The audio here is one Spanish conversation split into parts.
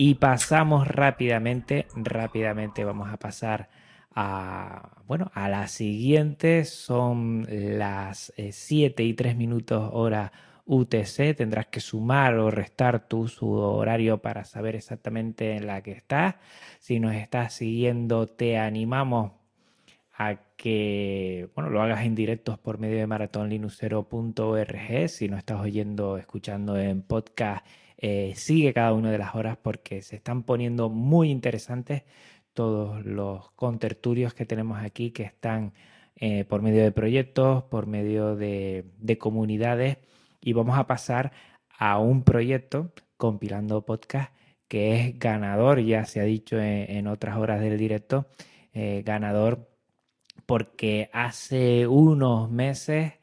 Y pasamos rápidamente, rápidamente vamos a pasar a, bueno, a la siguiente. Son las 7 y 3 minutos hora UTC. Tendrás que sumar o restar tu horario para saber exactamente en la que estás. Si nos estás siguiendo, te animamos a que bueno, lo hagas en directos por medio de maratonlinuxero.org. Si no estás oyendo, escuchando en podcast, eh, sigue cada una de las horas porque se están poniendo muy interesantes todos los contertulios que tenemos aquí que están eh, por medio de proyectos, por medio de, comunidades. Y vamos a pasar a un proyecto compilando podcast que es ganador, ya se ha dicho en, otras horas del directo, eh, ganador porque hace unos meses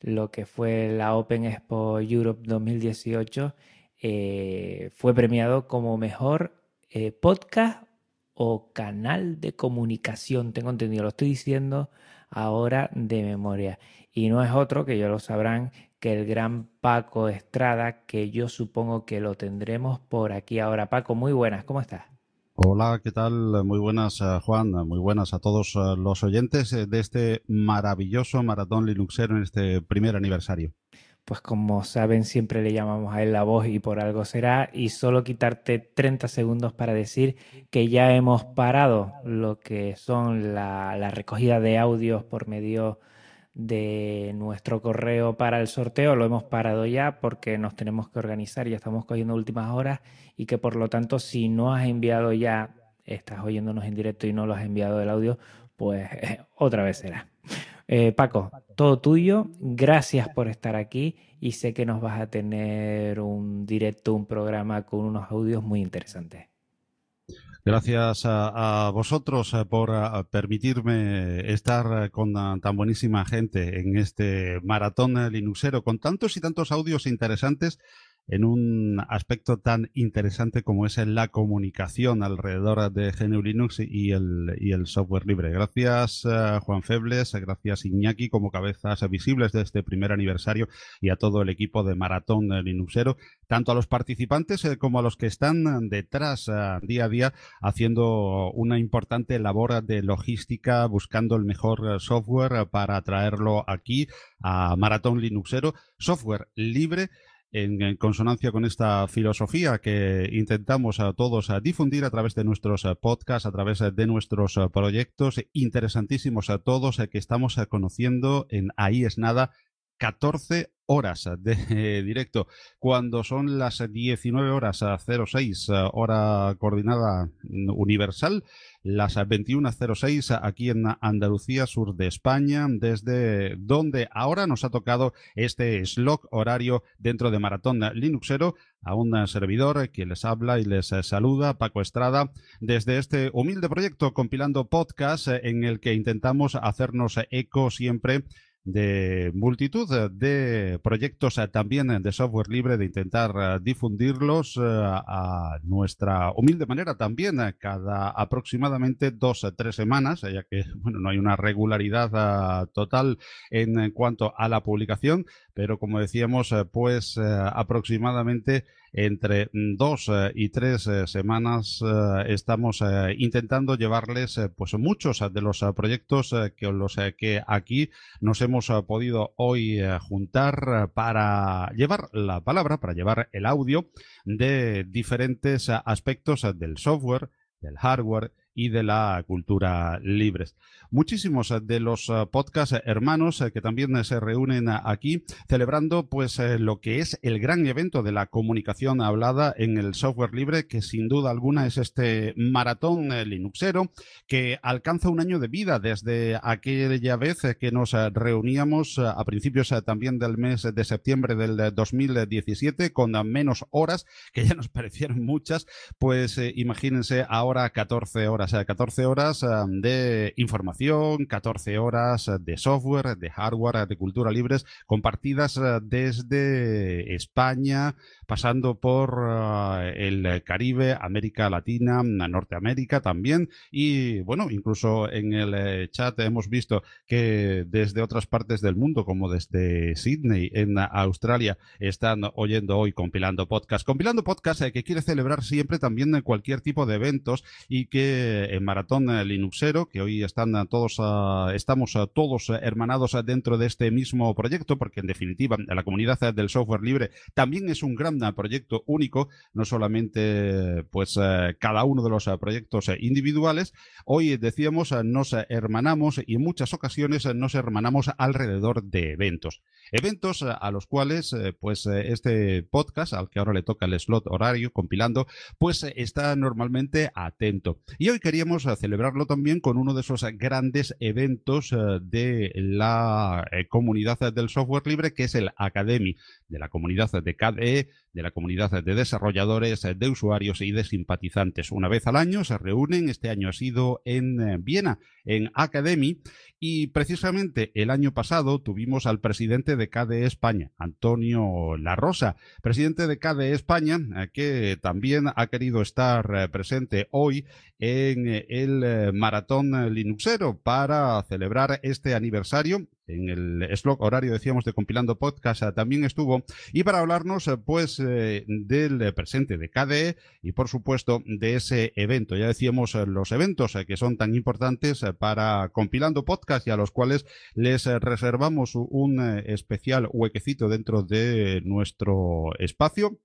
lo que fue la Open Expo Europe 2018 eh, fue premiado como mejor eh, podcast o canal de comunicación. Tengo entendido, lo estoy diciendo ahora de memoria. Y no es otro, que ya lo sabrán, que el gran Paco Estrada, que yo supongo que lo tendremos por aquí ahora. Paco, muy buenas, ¿cómo estás? Hola, ¿qué tal? Muy buenas, eh, Juan. Muy buenas a todos los oyentes de este maravilloso maratón Linuxero en este primer aniversario. Pues como saben, siempre le llamamos a él la voz y por algo será. Y solo quitarte 30 segundos para decir que ya hemos parado lo que son la, recogida de audios por medio de nuestro correo para el sorteo lo hemos parado ya porque nos tenemos que organizar, ya estamos cogiendo últimas horas y que por lo tanto si no has enviado ya, estás oyéndonos en directo y no lo has enviado el audio, pues otra vez será. Eh, Paco, todo tuyo, gracias por estar aquí y sé que nos vas a tener un directo, un programa con unos audios muy interesantes. Gracias a, vosotros eh, por eh, permitirme estar con tan buenísima gente en este maratón linuxero con tantos y tantos audios interesantes en un aspecto tan interesante como es la comunicación alrededor de GNU Linux y el, y el software libre. Gracias eh, Juan Febles, gracias Iñaki como cabezas visibles de este primer aniversario y a todo el equipo de Maratón Linuxero, tanto a los participantes eh, como a los que están detrás eh, día a día haciendo una importante labor de logística, buscando el mejor software para traerlo aquí a Maratón Linuxero, software libre en, consonancia con esta filosofía que intentamos a todos a difundir a través de nuestros eh, podcasts, a través de nuestros eh, proyectos interesantísimos a todos eh, que estamos conociendo en Ahí es nada 14 horas de directo. Cuando son las 19 horas 06, hora coordinada universal, las 21.06 aquí en Andalucía, sur de España, desde donde ahora nos ha tocado este slot horario dentro de Maratón Linuxero a un servidor que les habla y les saluda, Paco Estrada, desde este humilde proyecto compilando podcast en el que intentamos hacernos eco siempre de multitud de proyectos eh, también de software libre, de intentar eh, difundirlos eh, a nuestra humilde manera también cada aproximadamente dos o tres semanas, ya que bueno, no hay una regularidad total en cuanto a la publicación, pero como decíamos, pues aproximadamente entre dos eh, y tres eh, semanas eh, estamos intentando llevarles pues muchos de los proyectos que los que aquí nos hemos podido hoy juntar para llevar la palabra, para llevar el audio de diferentes aspectos del software, del hardware y de la cultura libres. Muchísimos eh, de los eh, podcast hermanos eh, que también se reúnen aquí celebrando pues lo que es el gran evento de la comunicación hablada en el software libre que sin duda alguna es este maratón linuxero que alcanza un año de vida desde aquella vez que nos reuníamos a principios también del mes de septiembre del 2017 con menos horas que ya nos parecieron muchas pues imagínense ahora 14 horas horas, 14 horas de información, 14 horas de software, de hardware, de cultura libres, compartidas desde España, pasando por el Caribe, América Latina, Norteamérica también, y bueno, incluso en el chat hemos visto que desde otras partes del mundo, como desde Sydney, en Australia, están oyendo hoy compilando podcast. Compilando podcast que quiere celebrar siempre también cualquier tipo de eventos y que en Maratón Linuxero, que hoy están todos, ah, estamos todos hermanados dentro de este mismo proyecto, porque en definitiva la comunidad del software libre también es un gran proyecto único, no solamente pues eh, cada uno de los proyectos individuales. Hoy decíamos nos hermanamos y en muchas ocasiones nos hermanamos alrededor de eventos. Eventos a los cuales eh, pues este podcast, al que ahora le toca el slot horario compilando, pues está normalmente atento. Y hoy queríamos eh, celebrarlo también con uno de esos grandes eventos eh, de la eh, comunidad del software libre, que es el Academy, de la comunidad de KDE, de la comunidad de desarrolladores, de usuarios y de simpatizantes. Una vez al año se reúnen, este año ha sido en Viena, en Academy, y precisamente el año pasado tuvimos al presidente de KDE España, Antonio La Rosa, presidente de KDE España, que también ha querido estar presente hoy en el Maratón Linuxero para celebrar este aniversario en el slot horario decíamos de compilando podcast eh, también estuvo. Y para hablarnos eh, pues eh, del presente de KDE y por supuesto de ese evento. Ya decíamos los eventos que son tan importantes para compilando podcast y a los cuales les reservamos un especial huequecito dentro de nuestro espacio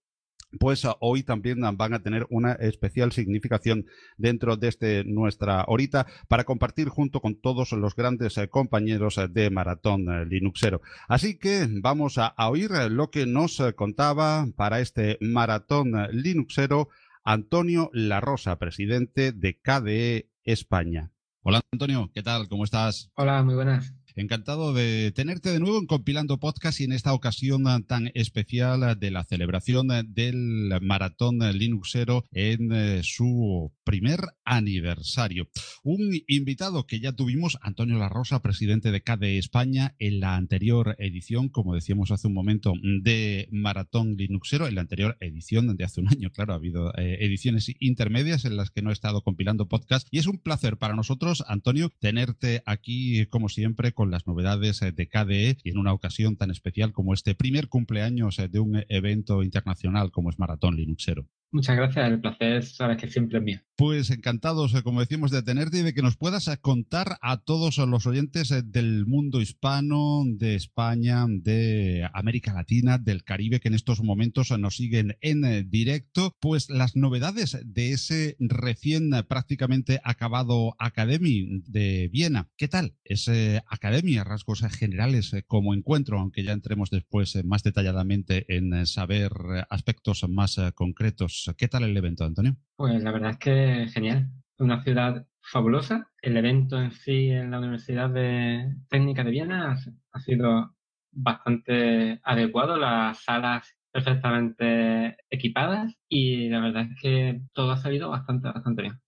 pues ah, hoy también van a tener una especial significación dentro de este nuestra horita para compartir junto con todos los grandes eh, compañeros eh, de Maratón eh, Linuxero. Así que vamos a, oír lo que nos contaba para este Maratón Linuxero Antonio La Rosa, presidente de KDE España. Hola Antonio, ¿qué tal? ¿Cómo estás? Hola, muy buenas. Encantado de tenerte de nuevo en Compilando Podcast y en esta ocasión tan especial de la celebración del Maratón Linuxero en eh, su primer aniversario. Un invitado que ya tuvimos, Antonio La Rosa, presidente de KDE España, en la anterior edición, como decíamos hace un momento, de Maratón Linuxero, en la anterior edición de hace un año, claro, ha habido eh, ediciones intermedias en las que no he estado compilando podcast y es un placer para nosotros, Antonio, tenerte aquí como siempre con las novedades eh, de KDE y en una ocasión tan especial como este primer cumpleaños eh, de un evento internacional como es Maratón Linuxero. Muchas gracias, el placer sabes que siempre es mío. Pues encantados, eh, como decimos, de tenerte y de que nos puedas eh, contar a todos los oyentes eh, del mundo hispano, de España, de América Latina, del Caribe, que en estos momentos nos siguen en directo, pues las novedades de ese recién prácticamente acabado Academy de Viena. ¿Qué tal? Ese Academy, a rasgos generales como encuentro, aunque ya entremos después más detalladamente en saber aspectos más concretos ¿Qué tal el evento, Antonio? Pues la verdad es que genial. Una ciudad fabulosa. El evento en sí en la Universidad de Técnica de Viena ha, sido bastante adecuado. Las salas perfectamente equipadas y la verdad es que todo ha salido bastante, bastante bien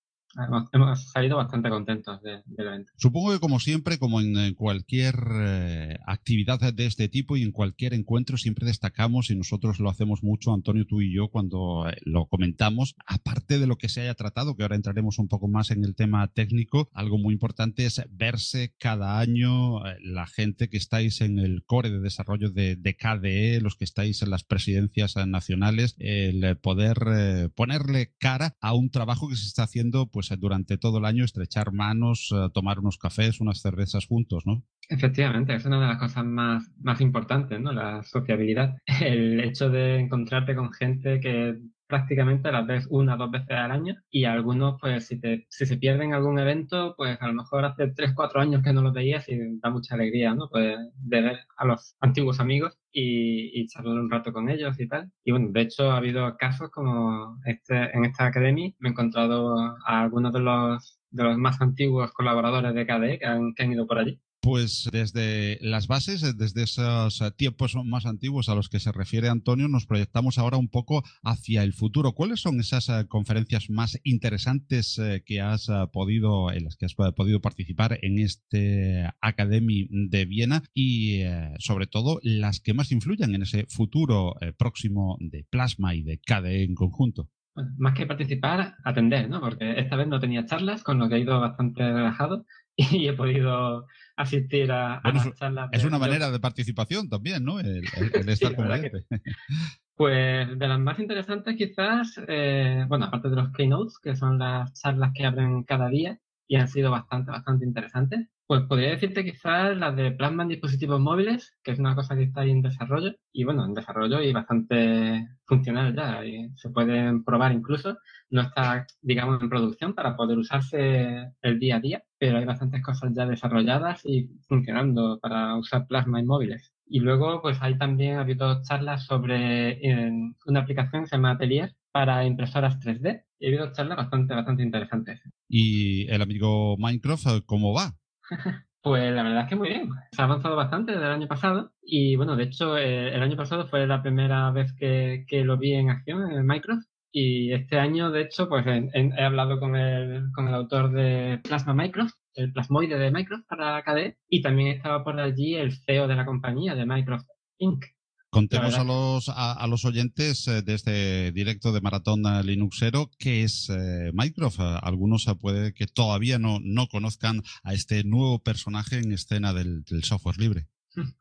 hemos salido bastante contentos del evento. Supongo que como siempre, como en cualquier eh, actividad de este tipo y en cualquier encuentro, siempre destacamos y nosotros lo hacemos mucho, Antonio, tú y yo, cuando eh, lo comentamos, aparte de lo que se haya tratado, que ahora entraremos un poco más en el tema técnico, algo muy importante es verse cada año eh, la gente que estáis en el core de desarrollo de, de KDE, los que estáis en las presidencias nacionales, el poder ponerle cara a un trabajo que se está haciendo pues pues, durante todo el año estrechar manos, eh, tomar unos cafés, unas cervezas juntos, ¿no? Efectivamente, es una de las cosas más, más importantes, ¿no? La sociabilidad. El hecho de encontrarte con gente que prácticamente las ves una o dos veces al año y algunos, pues si, te, si se pierden algún evento, pues a lo mejor hace tres, cuatro años que no los veías y da mucha alegría, ¿no? Pues de ver a los antiguos amigos y, y charlar un rato con ellos y tal. Y bueno, de hecho ha habido casos como este, en esta academia me he encontrado a algunos de los de los más antiguos colaboradores de KDE que han, que han ido por allí Pues desde las bases, desde esos tiempos más antiguos a los que se refiere Antonio, nos proyectamos ahora un poco hacia el futuro. ¿Cuáles son esas eh, conferencias más interesantes eh, que has eh, podido, en las que has podido participar en este Academy de Viena y sobre todo las que más influyen en ese futuro próximo de Plasma y de KDE en conjunto? más que participar, atender, ¿no? Porque esta vez no tenía charlas, con lo que he ido bastante relajado y he podido asistir a, las charlas. Es una manera de participación también, ¿no? El, estar con Pues de las más interesantes quizás, eh, bueno, aparte de los keynotes, que son las charlas que abren cada día y han sido bastante, bastante interesantes, pues podría decirte quizás las de plasma en dispositivos móviles, que es una cosa que está ahí en desarrollo, y bueno, en desarrollo y bastante funcional ya, y se pueden probar incluso, no está, digamos, en producción para poder usarse el día a día, pero hay bastantes cosas ya desarrolladas y funcionando para usar plasma en móviles. Y luego, pues hay también ha habido charlas sobre una aplicación que se llama Atelier para impresoras 3D. Y ha habido charlas bastante, bastante interesantes. ¿Y el amigo Minecraft cómo va? Pues la verdad es que muy bien. Se ha avanzado bastante desde el año pasado y bueno, de hecho eh, el año pasado fue la primera vez que, lo vi en acción en Minecraft y este año, de hecho, pues he, hablado con el, con el autor de Plasma Microsoft, el plasmoide de Microsoft para KDE, y también estaba por allí el CEO de la compañía, de Microsoft Inc. Contemos a los, a, los oyentes eh, de este directo de Maratón Linuxero qué es eh, Microsoft. Algunos puede que todavía no, no conozcan a este nuevo personaje en escena del, software libre.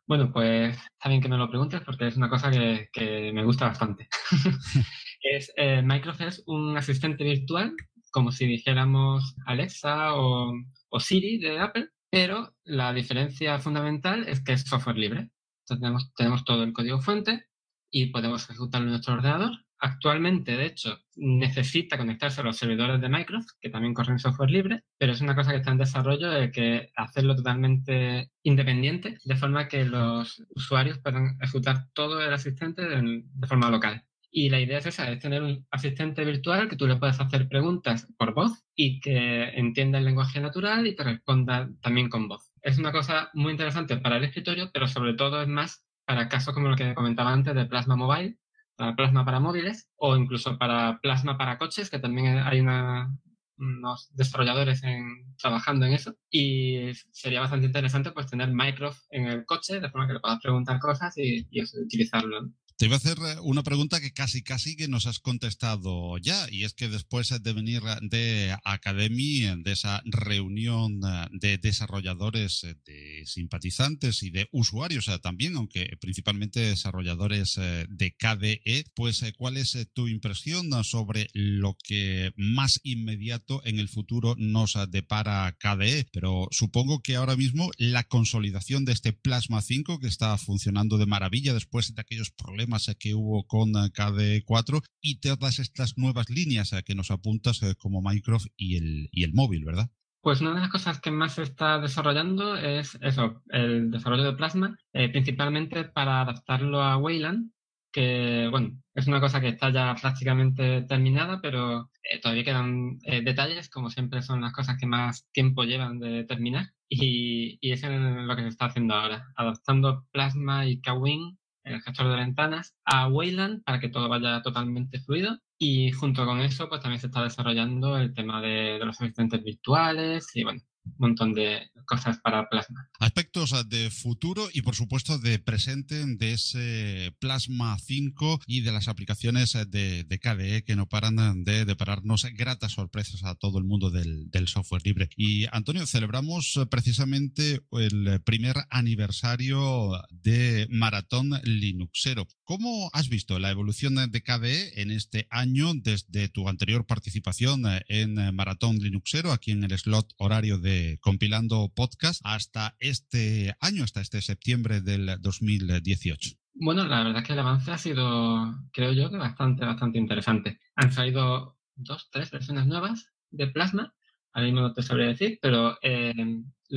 Bueno, pues está bien que me lo preguntes porque es una cosa que, que me gusta bastante. es, eh, Microsoft es un asistente virtual, como si dijéramos Alexa o, Siri de Apple, pero la diferencia fundamental es que es software libre. Entonces tenemos, todo el código fuente y podemos ejecutarlo en nuestro ordenador. Actualmente, de hecho, necesita conectarse a los servidores de Microsoft, que también corren software libre, pero es una cosa que está en desarrollo de que hacerlo totalmente independiente, de forma que los usuarios puedan ejecutar todo el asistente de forma local. Y la idea es esa, es tener un asistente virtual que tú le puedas hacer preguntas por voz y que entienda el lenguaje natural y te responda también con voz. Es una cosa muy interesante para el escritorio, pero sobre todo es más para casos como lo que comentaba antes de Plasma Mobile, para Plasma para móviles o incluso para Plasma para coches, que también hay una, unos desarrolladores en, trabajando en eso y sería bastante interesante pues tener Microsoft en el coche de forma que le puedas preguntar cosas y, y utilizarlo. Te iba a hacer eh, una pregunta que casi casi que nos has contestado ya, y es que después de venir de Academy, de esa reunión eh, de desarrolladores, eh, de simpatizantes y de usuarios también, aunque principalmente desarrolladores de KDE, pues ¿cuál es tu impresión sobre lo que más inmediato en el futuro nos depara KDE? Pero supongo que ahora mismo la consolidación de este Plasma 5 que está funcionando de maravilla después de aquellos problemas que hubo con eh, KD4 y todas estas nuevas líneas eh, que nos apuntas eh, como Microsoft y el, y el móvil, ¿verdad? Pues una de las cosas que más se está desarrollando es eso, el desarrollo de Plasma, principalmente para adaptarlo a Wayland, que bueno, es una cosa que está ya prácticamente terminada, pero todavía quedan detalles, como siempre son las cosas que más tiempo llevan de terminar, y, y eso es lo que se está haciendo ahora, adaptando Plasma y Kawin el gestor de ventanas, a Wayland para que todo vaya totalmente fluido. Y junto con eso, pues también se está desarrollando el tema de, de los asistentes virtuales y bueno, montón de cosas para Plasma. Aspectos de futuro y por supuesto de presente de ese Plasma 5 y de las aplicaciones de, KDE que no paran de depararnos gratas sorpresas a todo el mundo del, software libre. Y Antonio, celebramos precisamente el primer aniversario de Maratón Linuxero. ¿Cómo has visto la evolución de KDE en este año desde tu anterior participación en Maratón Linuxero, aquí en el slot horario de compilando podcast hasta este año, hasta este septiembre del 2018. Bueno, la verdad es que el avance ha sido, creo yo, que bastante, bastante interesante. Han salido dos, tres versiones nuevas de Plasma, ahora mismo no te sabría decir, pero eh,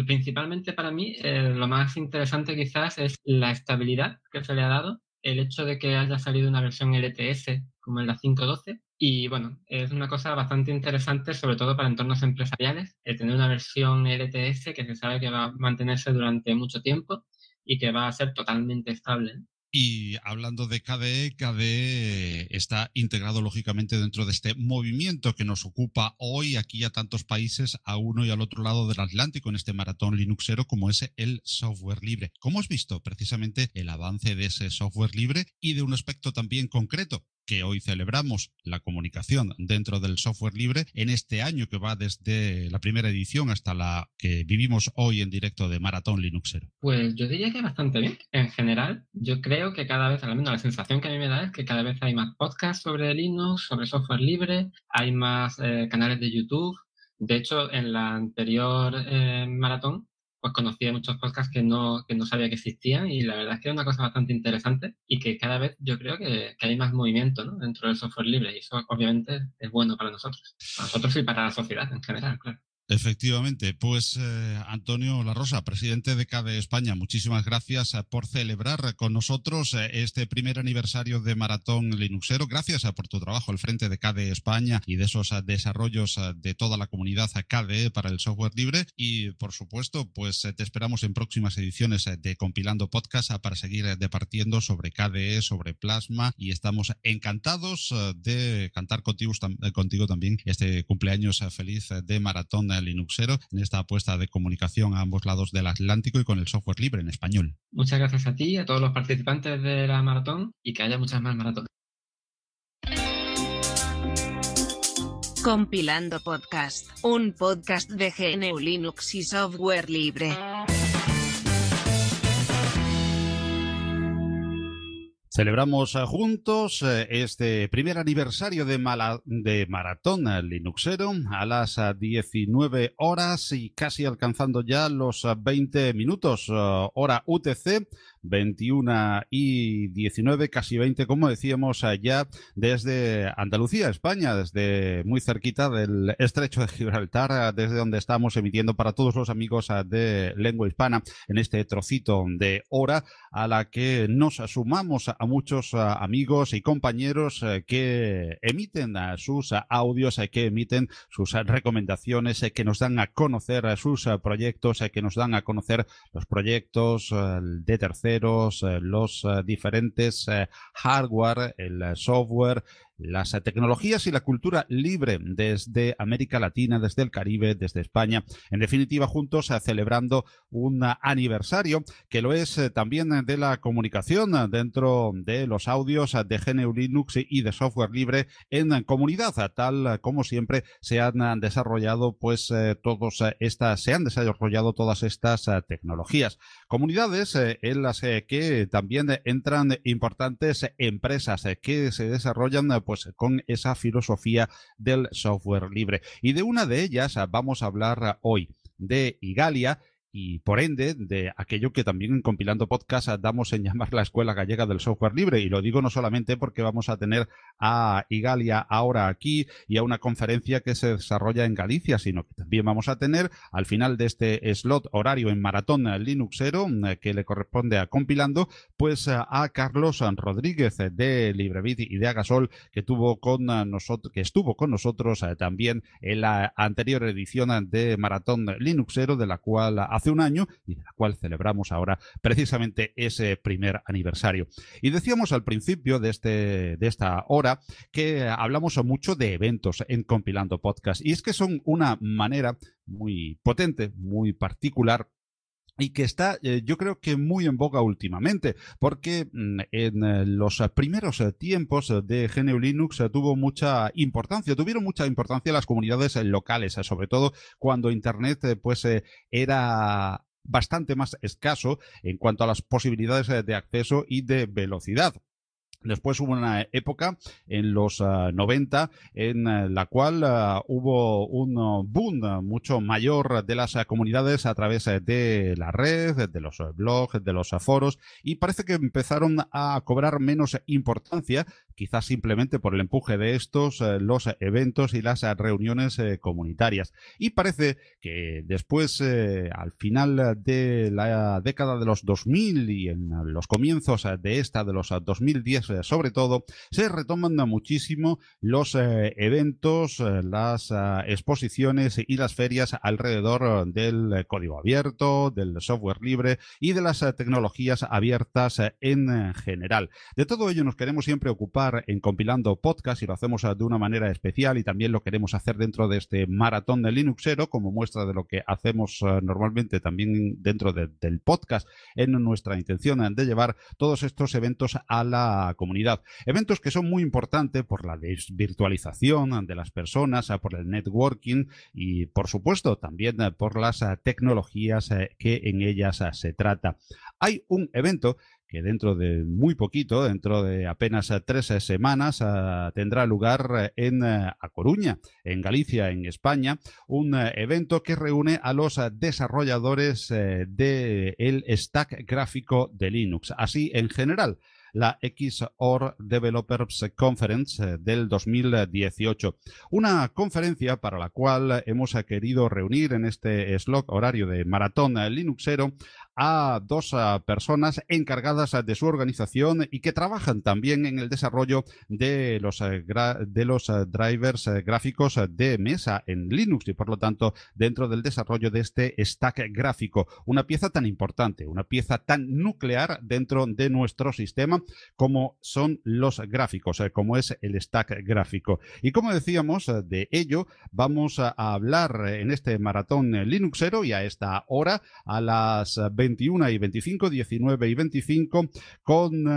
principalmente para mí eh, lo más interesante quizás es la estabilidad que se le ha dado, el hecho de que haya salido una versión LTS como en la 5.12 Y bueno, es una cosa bastante interesante, sobre todo para entornos empresariales, el tener una versión LTS que se sabe que va a mantenerse durante mucho tiempo y que va a ser totalmente estable. Y hablando de KDE, KDE está integrado lógicamente dentro de este movimiento que nos ocupa hoy aquí a tantos países a uno y al otro lado del Atlántico en este maratón Linuxero como es el software libre. ¿Cómo has visto precisamente el avance de ese software libre y de un aspecto también concreto? Que hoy celebramos la comunicación dentro del software libre en este año que va desde la primera edición hasta la que vivimos hoy en directo de Maratón Linuxero? Pues yo diría que bastante bien. En general, yo creo que cada vez, al menos la sensación que a mí me da es que cada vez hay más podcasts sobre Linux, sobre software libre, hay más eh, canales de YouTube. De hecho, en la anterior eh, maratón pues conocí muchos podcasts que no, que no sabía que existían y la verdad es que es una cosa bastante interesante y que cada vez yo creo que, que hay más movimiento ¿no? dentro del software libre y eso obviamente es bueno para nosotros, para nosotros y para la sociedad en general, claro. Efectivamente, pues eh, Antonio La Rosa, presidente de CADE España, muchísimas gracias eh, por celebrar con nosotros eh, este primer aniversario de Maratón Linuxero. Gracias por tu trabajo al frente de CADE España y de esos desarrollos de toda la comunidad CADE para el software libre. Y por supuesto, pues te esperamos en próximas ediciones de Compilando Podcast para seguir departiendo sobre KDE, sobre Plasma y estamos encantados de cantar contigo, contigo también este cumpleaños feliz de Maratón Linuxero en esta apuesta de comunicación a ambos lados del Atlántico y con el software libre en español. Muchas gracias a ti, a todos los participantes de la maratón y que haya muchas más maratones. Compilando Podcast, un podcast de GNU Linux y software libre. Celebramos eh, juntos eh, este primer aniversario de, de Maratón Linuxero a las 19 eh, horas y casi alcanzando ya los 20 minutos hora UTC 21 y 19, casi 20, como decíamos allá desde Andalucía, España, desde muy cerquita del estrecho de Gibraltar, desde donde estamos emitiendo para todos los amigos de lengua hispana en este trocito de hora a la que nos sumamos a muchos amigos y compañeros que emiten sus audios, que emiten sus recomendaciones, que nos dan a conocer sus proyectos, que nos dan a conocer los proyectos de terceros eh, los eh, diferentes eh, hardware, el software, las tecnologías y la cultura libre desde América Latina, desde el Caribe, desde España. En definitiva, juntos celebrando un aniversario que lo es también de la comunicación dentro de los audios de GNU Linux y de software libre en comunidad, tal como siempre se han desarrollado pues todos estas se han desarrollado todas estas tecnologías. Comunidades en las que también entran importantes empresas que se desarrollan pues con esa filosofía del software libre. Y de una de ellas vamos a hablar hoy, de Igalia, y por ende de aquello que también en compilando podcast damos en llamar la Escuela Gallega del Software Libre. Y lo digo no solamente porque vamos a tener a Igalia ahora aquí y a una conferencia que se desarrolla en Galicia, sino que también vamos a tener al final de este slot horario en Maratón Linuxero que le corresponde a compilando, pues a Carlos Rodríguez de LibreBit y de Agasol que tuvo con nosotros, que estuvo con nosotros eh, también en la anterior edición de Maratón Linuxero, de la cual hace un año y de la cual celebramos ahora precisamente ese primer aniversario. Y decíamos al principio de, este, de esta hora que hablamos mucho de eventos en compilando podcast y es que son una manera muy potente, muy particular y que está eh, yo creo que muy en boga últimamente, porque mm, en eh, los primeros eh, tiempos de GNU Linux tuvo mucha importancia, tuvieron mucha importancia las comunidades locales, sobre todo cuando Internet pues era bastante más escaso en cuanto a las posibilidades de acceso y de velocidad. Después hubo una época en los 90 ah, en ah, la cual ah, hubo un boom mucho mayor de las comunidades a través de la red, de los blogs, de los foros y parece que empezaron a cobrar menos importancia quizás simplemente por el empuje de estos, eh, los eventos y las reuniones comunitarias. Y parece que después, al final de la década de los 2000 y en los comienzos de esta, de los 2010 sobre todo, se retoman muchísimo los eventos, las exposiciones y las ferias alrededor del código abierto, del software libre y de las tecnologías abiertas en general. De todo ello nos queremos siempre ocupar en compilando podcast y lo hacemos de una manera especial y también lo queremos hacer dentro de este maratón de Linuxero como muestra de lo que hacemos eh, normalmente también dentro del podcast en nuestra intención de llevar todos estos eventos a la comunidad. Eventos que son muy importantes por la desvirtualización de las personas, por el networking y por supuesto también por las tecnologías eh, que en ellas se trata. Hay un evento que dentro de muy poquito, dentro de apenas tres semanas, ah, tendrá lugar en A Coruña, en Galicia, en España, un evento que reúne a los desarrolladores eh, del stack gráfico de Linux, así en general la XOR Developers Conference eh, del 2018. Una conferencia para la cual hemos querido reunir en este slot horario de maratón Linuxero a dos personas encargadas de su organización y que trabajan también en el desarrollo de los, eh, de los eh, drivers gráficos de mesa en Linux y por lo tanto dentro del desarrollo de este stack gráfico. Una pieza tan importante, una pieza tan nuclear dentro de nuestro sistema como son los gráficos, eh, como es el stack gráfico. Y como decíamos, eh, de ello vamos a hablar en este maratón Linuxero y a esta hora, a las 21 y 25, 19 y 25, con...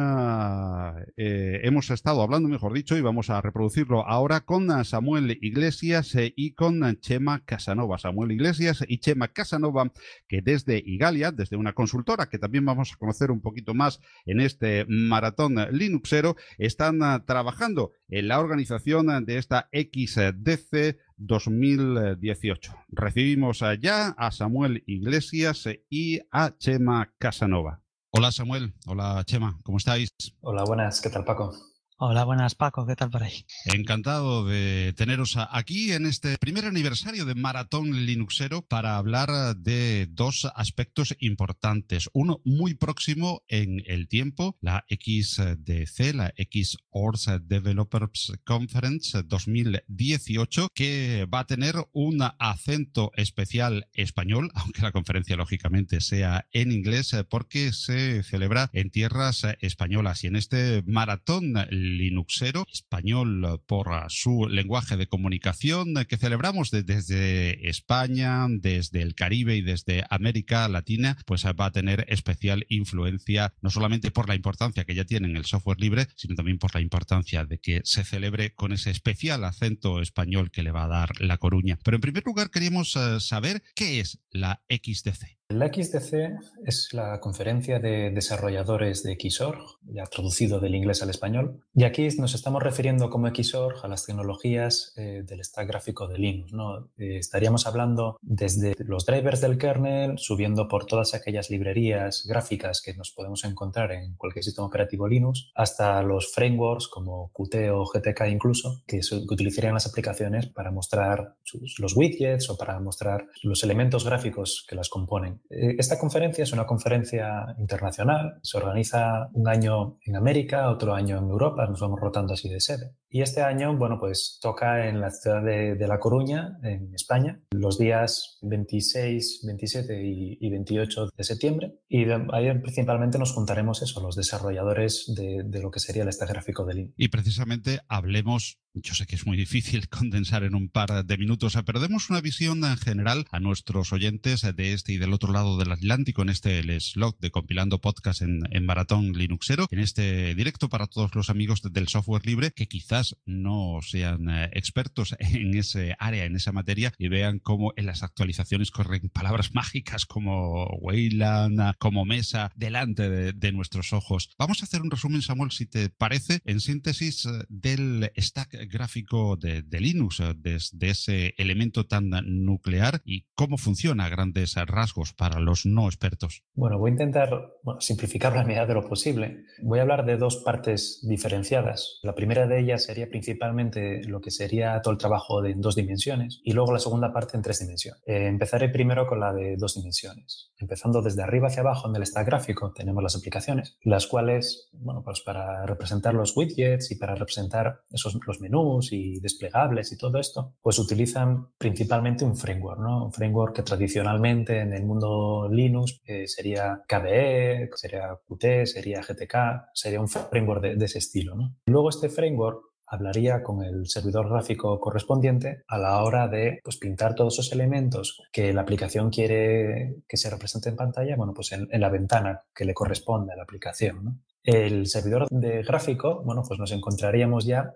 Eh, hemos estado hablando, mejor dicho, y vamos a reproducirlo ahora con Samuel Iglesias y con Chema Casanova. Samuel Iglesias y Chema Casanova, que desde Igalia, desde una consultora que también vamos a conocer un poquito más en este maratón Linuxero están ah, trabajando en la organización de esta XDC 2018. Recibimos ya a Samuel Iglesias y a Chema Casanova. Hola Samuel, hola Chema, ¿cómo estáis? Hola, buenas, ¿qué tal Paco? Hola, buenas Paco, ¿qué tal por ahí? Encantado de teneros aquí en este primer aniversario de Maratón Linuxero para hablar de dos aspectos importantes. Uno muy próximo en el tiempo, la XDC, la X-Ors Developers Conference 2018, que va a tener un acento especial español, aunque la conferencia lógicamente sea en inglés, porque se celebra en tierras españolas. Y en este Maratón Linuxero, español por su lenguaje de comunicación, que celebramos desde España, desde el Caribe y desde América Latina, pues va a tener especial influencia, no solamente por la importancia que ya tiene en el software libre, sino también por la importancia de que se celebre con ese especial acento español que le va a dar La Coruña. Pero en primer lugar queríamos eh, saber qué es la XDC. La XDC es la conferencia de desarrolladores de XORG, ya traducido del inglés al español. Y aquí nos estamos refiriendo como XORG a las tecnologías eh, del stack gráfico de Linux. ¿no? Eh, estaríamos hablando desde los drivers del kernel, subiendo por todas aquellas librerías gráficas que nos podemos encontrar en cualquier sistema operativo Linux, hasta los frameworks como Qt o GTK incluso, que, se, utilizarían las aplicaciones para mostrar los widgets o para mostrar los elementos gráficos que las componen. Eh, esta conferencia es una conferencia internacional, se organiza un año en América, otro año en Europa, nos vamos rotando así de sede. Y este año, bueno, pues toca en la ciudad de, La Coruña, en España, los días 26, 27 y, 28 de septiembre. Y ahí principalmente nos juntaremos eso, los desarrolladores de, lo que sería el stack gráfico del Y precisamente hablemos, yo sé que es muy difícil condensar en un par de minutos, pero demos una visión en general a nuestros oyentes de este y del otro lado del Atlántico en este slot de compilando podcast en, en Maratón Linuxero, en este directo para todos los amigos del software libre que quizás no sean eh, expertos en ese área, en esa materia y vean cómo en las actualizaciones corren palabras mágicas como Wayland, como Mesa, delante de, nuestros ojos. Vamos a hacer un resumen, Samuel, si te parece, en síntesis eh, del stack gráfico de, de Linux, desde eh, ese elemento tan nuclear y cómo funciona a grandes rasgos para los no expertos? Bueno, voy a intentar bueno, simplificar la medida de lo posible. Voy a hablar de dos partes diferenciadas. La primera de ellas sería principalmente lo que sería todo el trabajo en dos dimensiones y luego la segunda parte en tres dimensiones. Eh, empezaré primero con la de dos dimensiones. Empezando desde arriba hacia abajo en el gráfico tenemos las aplicaciones, las cuales, bueno, pues para representar los widgets y para representar esos, los menús y desplegables y todo esto, pues utilizan principalmente un framework, ¿no? Un framework que tradicionalmente en el mundo Linux eh, sería KDE, sería Qt, sería GTK, sería un framework de, ese estilo. Luego este framework hablaría con el servidor gráfico correspondiente a la hora de pues, pintar todos esos elementos que la aplicación quiere que se represente en pantalla, bueno, pues en, la ventana que le corresponde a la aplicación. El servidor de gráfico, bueno, pues nos encontraríamos ya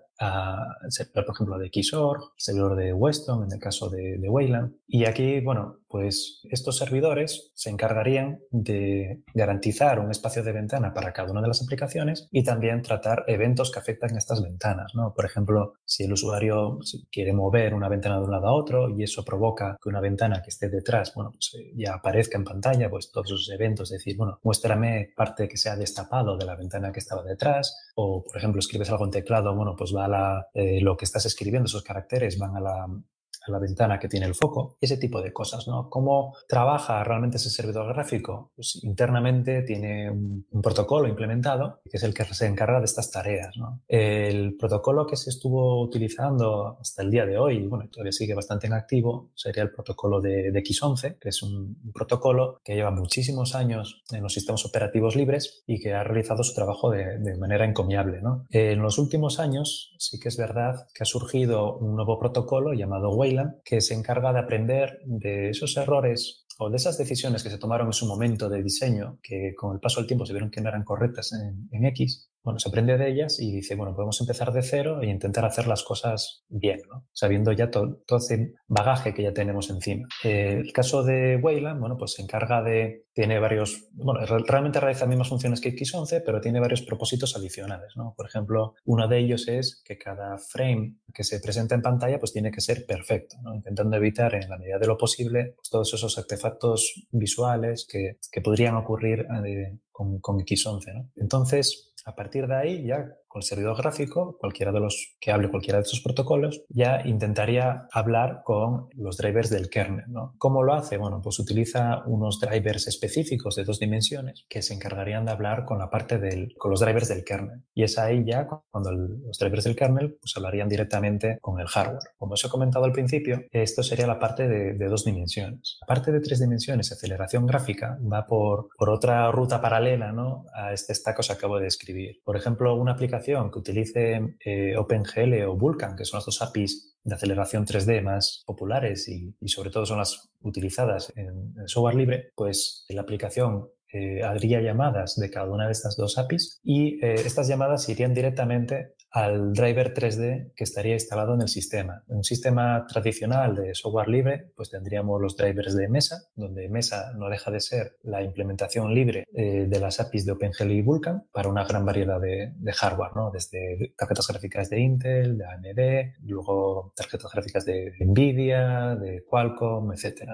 por ejemplo, de Xorg, servidor de Weston, en el caso de, de, Wayland. Y aquí, bueno, pues estos servidores se encargarían de garantizar un espacio de ventana para cada una de las aplicaciones y también tratar eventos que afectan a estas ventanas, ¿no? Por ejemplo, si el usuario quiere mover una ventana de un lado a otro y eso provoca que una ventana que esté detrás, bueno, pues eh, ya aparezca en pantalla, pues todos esos eventos, decir, bueno, muéstrame parte que se ha destapado de la ventana que estaba detrás, o por ejemplo, escribes algo en teclado, bueno, pues va eh, lo que estás escribiendo, esos caracteres van a la, a la ventana que tiene el foco, ese tipo de cosas, ¿no? ¿Cómo trabaja realmente ese servidor gráfico? Pues internamente tiene un, protocolo implementado que es el que se encarga de estas tareas, ¿no? El protocolo que se estuvo utilizando hasta el día de hoy, bueno, todavía sigue bastante en activo, sería el protocolo de, de X11, que es un, protocolo que lleva muchísimos años en los sistemas operativos libres y que ha realizado su trabajo de, de manera encomiable, ¿no? En los últimos años sí que es verdad que ha surgido un nuevo protocolo llamado Que se encarga de aprender de esos errores o de esas decisiones que se tomaron en su momento de diseño, que con el paso del tiempo se vieron que no eran correctas en X, se aprende de ellas y dice, bueno, podemos empezar de cero e intentar hacer las cosas bien, sabiendo ya todo, todo ese bagaje que ya tenemos encima. Eh, el caso de Wayland, bueno, pues se encarga de, tiene varios, bueno, realmente realiza las mismas funciones que X11, pero tiene varios propósitos adicionales, ¿no? Por ejemplo, uno de ellos es que cada frame que se presenta en pantalla, pues tiene que ser perfecto. Intentando evitar en la medida de lo posible pues, todos esos artefactos visuales que, que podrían ocurrir eh, con, con X11, ¿no? Entonces, a partir de ahí, ya con el servidor gráfico, cualquiera de los que hable cualquiera de estos protocolos, ya intentaría hablar con los drivers del kernel. ¿no? ¿Cómo lo hace? Bueno, pues utiliza unos drivers específicos de dos dimensiones que se encargarían de hablar con la parte del, con los drivers del kernel. Y es ahí ya cuando los drivers del kernel pues hablarían directamente con el hardware. Como os he comentado al principio, esto sería la parte de, de dos dimensiones. La parte de tres dimensiones, aceleración gráfica, va por, por otra ruta paralela ¿no? a este stack que os acabo de describir. Por ejemplo, una aplicación que utilice eh, OpenGL o Vulkan, que son las dos APIs de aceleración 3D más populares y, sobre todo son las utilizadas en, software libre, pues la aplicación eh, haría llamadas de cada una de estas dos APIs y eh, estas llamadas irían directamente al driver 3D que estaría instalado en el sistema. En un sistema tradicional de software libre, pues tendríamos los drivers de Mesa, donde Mesa no deja de ser la implementación libre eh, de las APIs de OpenGL y Vulkan para una gran variedad de, hardware, ¿no? desde tarjetas gráficas de Intel, de AMD, luego tarjetas gráficas de Nvidia, de Qualcomm, etc.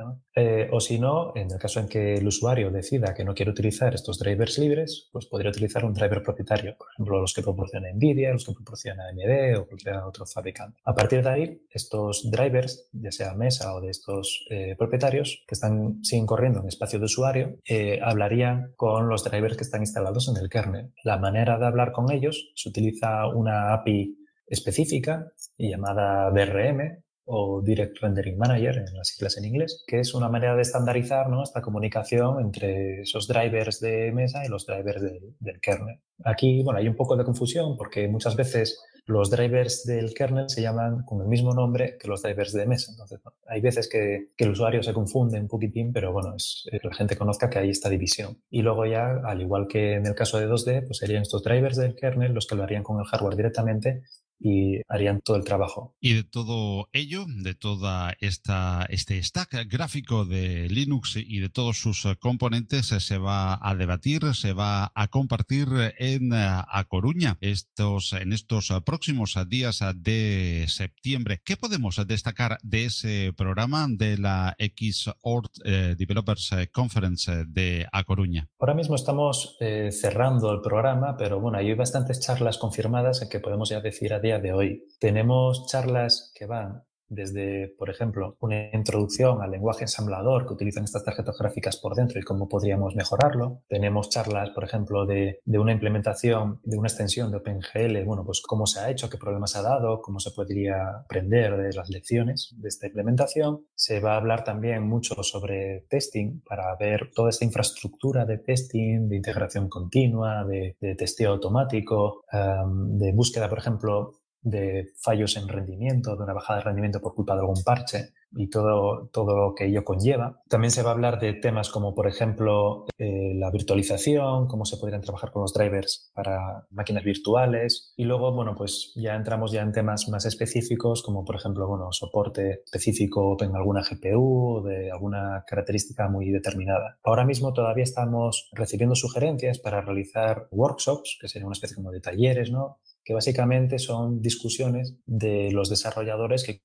o si no, en el caso en que el usuario decida que no quiere utilizar estos drivers libres, pues podría utilizar un driver propietario, por ejemplo, los que proporciona NVIDIA, los que proporciona AMD o cualquier otro fabricante. A partir de ahí, estos drivers, ya sea Mesa o de estos eh, propietarios, que están, siguen corriendo en espacio de usuario, eh, hablarían con los drivers que están instalados en el kernel. La manera de hablar con ellos se utiliza una API específica llamada DRM, o Direct Rendering Manager, en las siglas en inglés, que es una manera de estandarizar ¿no? esta comunicación entre esos drivers de mesa y los drivers del kernel. Aquí, bueno, hay un poco de confusión porque muchas veces los drivers del kernel se llaman con el mismo nombre que los drivers de mesa. Entonces, hay veces que, que, el usuario se confunde un poquitín, pero bueno, es que la gente conozca que hay esta división. Y luego ya, al igual que en el caso de 2D, pues serían estos drivers del kernel los que lo harían con el hardware directamente y harían todo el trabajo. Y de todo ello, de toda esta este stack gráfico de Linux y de todos sus componentes se va a debatir, se va a compartir en A Coruña estos en estos próximos días de septiembre. ¿Qué podemos destacar de ese programa de la Xort eh, Developers Conference de A Coruña? Ahora mismo estamos eh, cerrando el programa, pero bueno, hay bastantes charlas confirmadas en que podemos ya decir a día de hoy. Tenemos charlas que van desde, por ejemplo, una introducción al lenguaje ensamblador que utilizan estas tarjetas gráficas por dentro y cómo podríamos mejorarlo. Tenemos charlas, por ejemplo, de, una implementación de una extensión de OpenGL, bueno, pues cómo se ha hecho, qué problemas ha dado, cómo se podría aprender de las lecciones de esta implementación. Se va a hablar también mucho sobre testing para ver toda esta infraestructura de testing, de integración continua, de, testeo automático, de búsqueda, por ejemplo, de fallos en rendimiento, de una bajada de rendimiento por culpa de algún parche y todo, todo lo que ello conlleva. También se va a hablar de temas como, por ejemplo, eh, la virtualización, cómo se podrían trabajar con los drivers para máquinas virtuales. Y luego, bueno, pues ya entramos ya en temas más específicos, como por ejemplo, bueno, soporte específico en alguna GPU, de alguna característica muy determinada. Ahora mismo todavía estamos recibiendo sugerencias para realizar workshops, que sería una especie como de talleres, ¿no? Que básicamente son discusiones de los desarrolladores que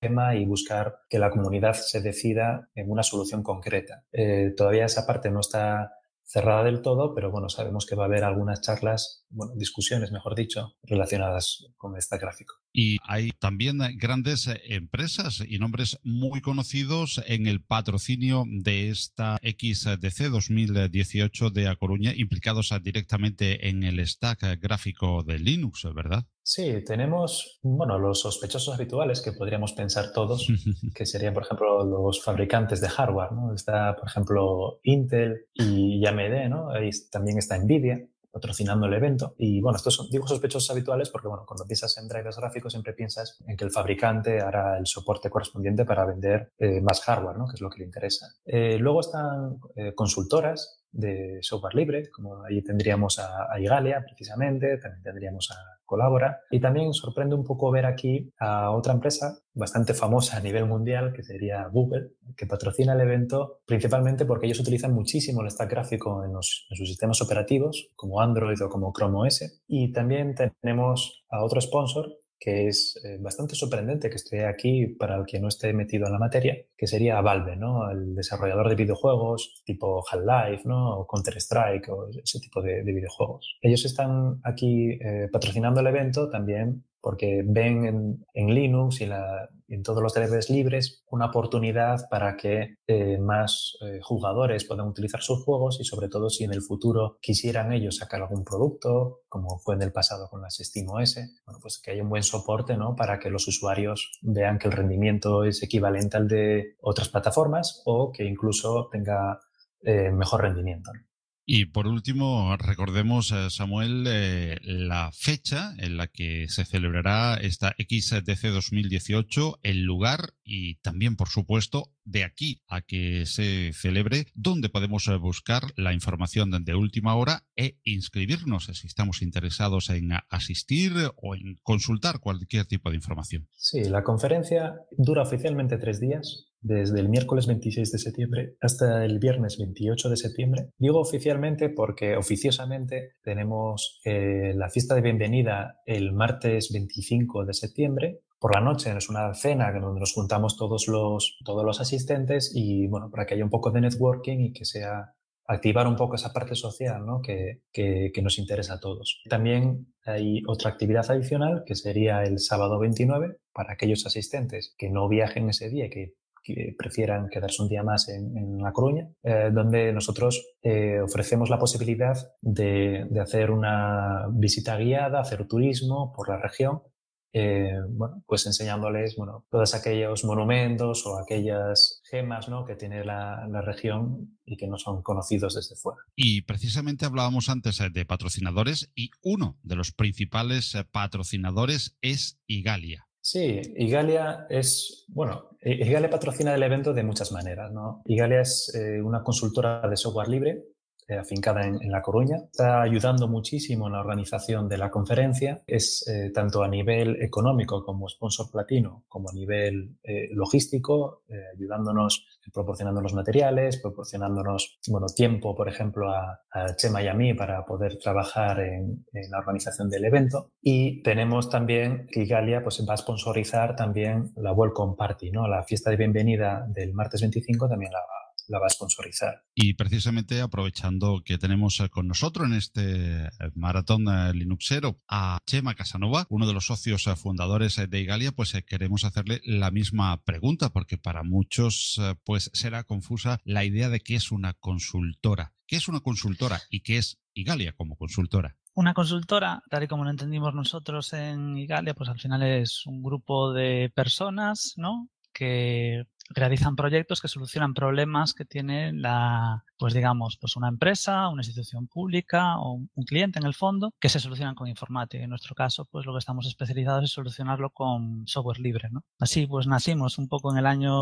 tema y buscar que la comunidad se decida en una solución concreta. Eh, todavía esa parte no está cerrada del todo, pero bueno, sabemos que va a haber algunas charlas, bueno, discusiones, mejor dicho, relacionadas con este gráfico. Y hay también grandes empresas y nombres muy conocidos en el patrocinio de esta XDC 2018 de A Coruña, implicados directamente en el stack gráfico de Linux, ¿verdad? Sí, tenemos, bueno, los sospechosos habituales que podríamos pensar todos, que serían, por ejemplo, los fabricantes de hardware, ¿no? Está, por ejemplo, Intel y AMD, ¿no? Ahí también está Nvidia patrocinando el evento. Y bueno, estos son, digo sospechosos habituales porque, bueno, cuando piensas en drivers gráficos siempre piensas en que el fabricante hará el soporte correspondiente para vender eh, más hardware, ¿no? Que es lo que le interesa. Eh, luego están eh, consultoras de software libre, como ahí tendríamos a, a, Igalia precisamente, también tendríamos a Colabora. Y también sorprende un poco ver aquí a otra empresa bastante famosa a nivel mundial que sería Google, que patrocina el evento principalmente porque ellos utilizan muchísimo el stack gráfico en, sus sistemas operativos como Android o como Chrome OS y también tenemos a otro sponsor que es eh, bastante sorprendente que esté aquí para el que no esté metido en la materia, que sería Valve, ¿no? El desarrollador de videojuegos tipo Half-Life, ¿no? O Counter-Strike o ese tipo de, videojuegos. Ellos están aquí eh, patrocinando el evento también porque ven en, Linux y en todos los drivers libres una oportunidad para que eh, más eh, jugadores puedan utilizar sus juegos y sobre todo si en el futuro quisieran ellos sacar algún producto, como fue en el pasado con las SteamOS, bueno, pues que haya un buen soporte ¿no? para que los usuarios vean que el rendimiento es equivalente al de otras plataformas o que incluso tenga eh, mejor rendimiento. Y por último, recordemos, eh, Samuel, eh, la fecha en la que se celebrará esta XDC 2018, el lugar y también, por supuesto, de aquí a que se celebre, donde podemos eh, buscar la información de última hora e inscribirnos si estamos interesados en asistir o en consultar cualquier tipo de información. Sí, la conferencia dura oficialmente tres días desde el miércoles 26 de septiembre hasta el viernes 28 de septiembre. Digo oficialmente porque oficiosamente tenemos eh, la fiesta de bienvenida el martes 25 de septiembre. Por la noche es una cena donde nos juntamos todos los, todos los asistentes y bueno, para que haya un poco de networking y que sea activar un poco esa parte social ¿no? que, que, que, nos interesa a todos. También hay otra actividad adicional que sería el sábado 29 para aquellos asistentes que no viajen ese día y que que prefieran quedarse un día más en, La Coruña, eh, donde nosotros eh, ofrecemos la posibilidad de, hacer una visita guiada, hacer turismo por la región, eh, bueno, pues enseñándoles bueno, todos aquellos monumentos o aquellas gemas ¿no? que tiene la, la, región y que no son conocidos desde fuera. Y precisamente hablábamos antes de patrocinadores y uno de los principales patrocinadores es Igalia. Sí, Igalia es, bueno, Igalia patrocina el evento de muchas maneras, ¿no? Igalia es eh, una consultora de software libre eh, afincada en, La Coruña. Está ayudando muchísimo en la organización de la conferencia. Es eh, tanto a nivel económico como sponsor platino, como a nivel logístico, ayudándonos, proporcionándonos materiales, proporcionándonos bueno, tiempo, por ejemplo, a, Chema y a mí para poder trabajar en, en la organización del evento. Y tenemos también que Igalia pues, va a sponsorizar también la Welcome Party, ¿no? la fiesta de bienvenida del martes 25 también la, la va a sponsorizar. Y precisamente aprovechando que tenemos eh, con nosotros en este eh, maratón eh, Linuxero a Chema Casanova, uno de los socios fundadores de Igalia, pues queremos hacerle la misma pregunta porque para muchos pues será confusa la idea de qué es una consultora. ¿Qué es una consultora y qué es Igalia como consultora? Una consultora, tal y como lo entendimos nosotros en Igalia, pues al final es un grupo de personas, ¿no? Que realizan proyectos que solucionan problemas que tiene la, pues digamos, pues una empresa, una institución pública o un cliente en el fondo que se solucionan con informática. En nuestro caso, pues lo que estamos especializados es solucionarlo con software libre, ¿no? Así, pues nacimos un poco en el año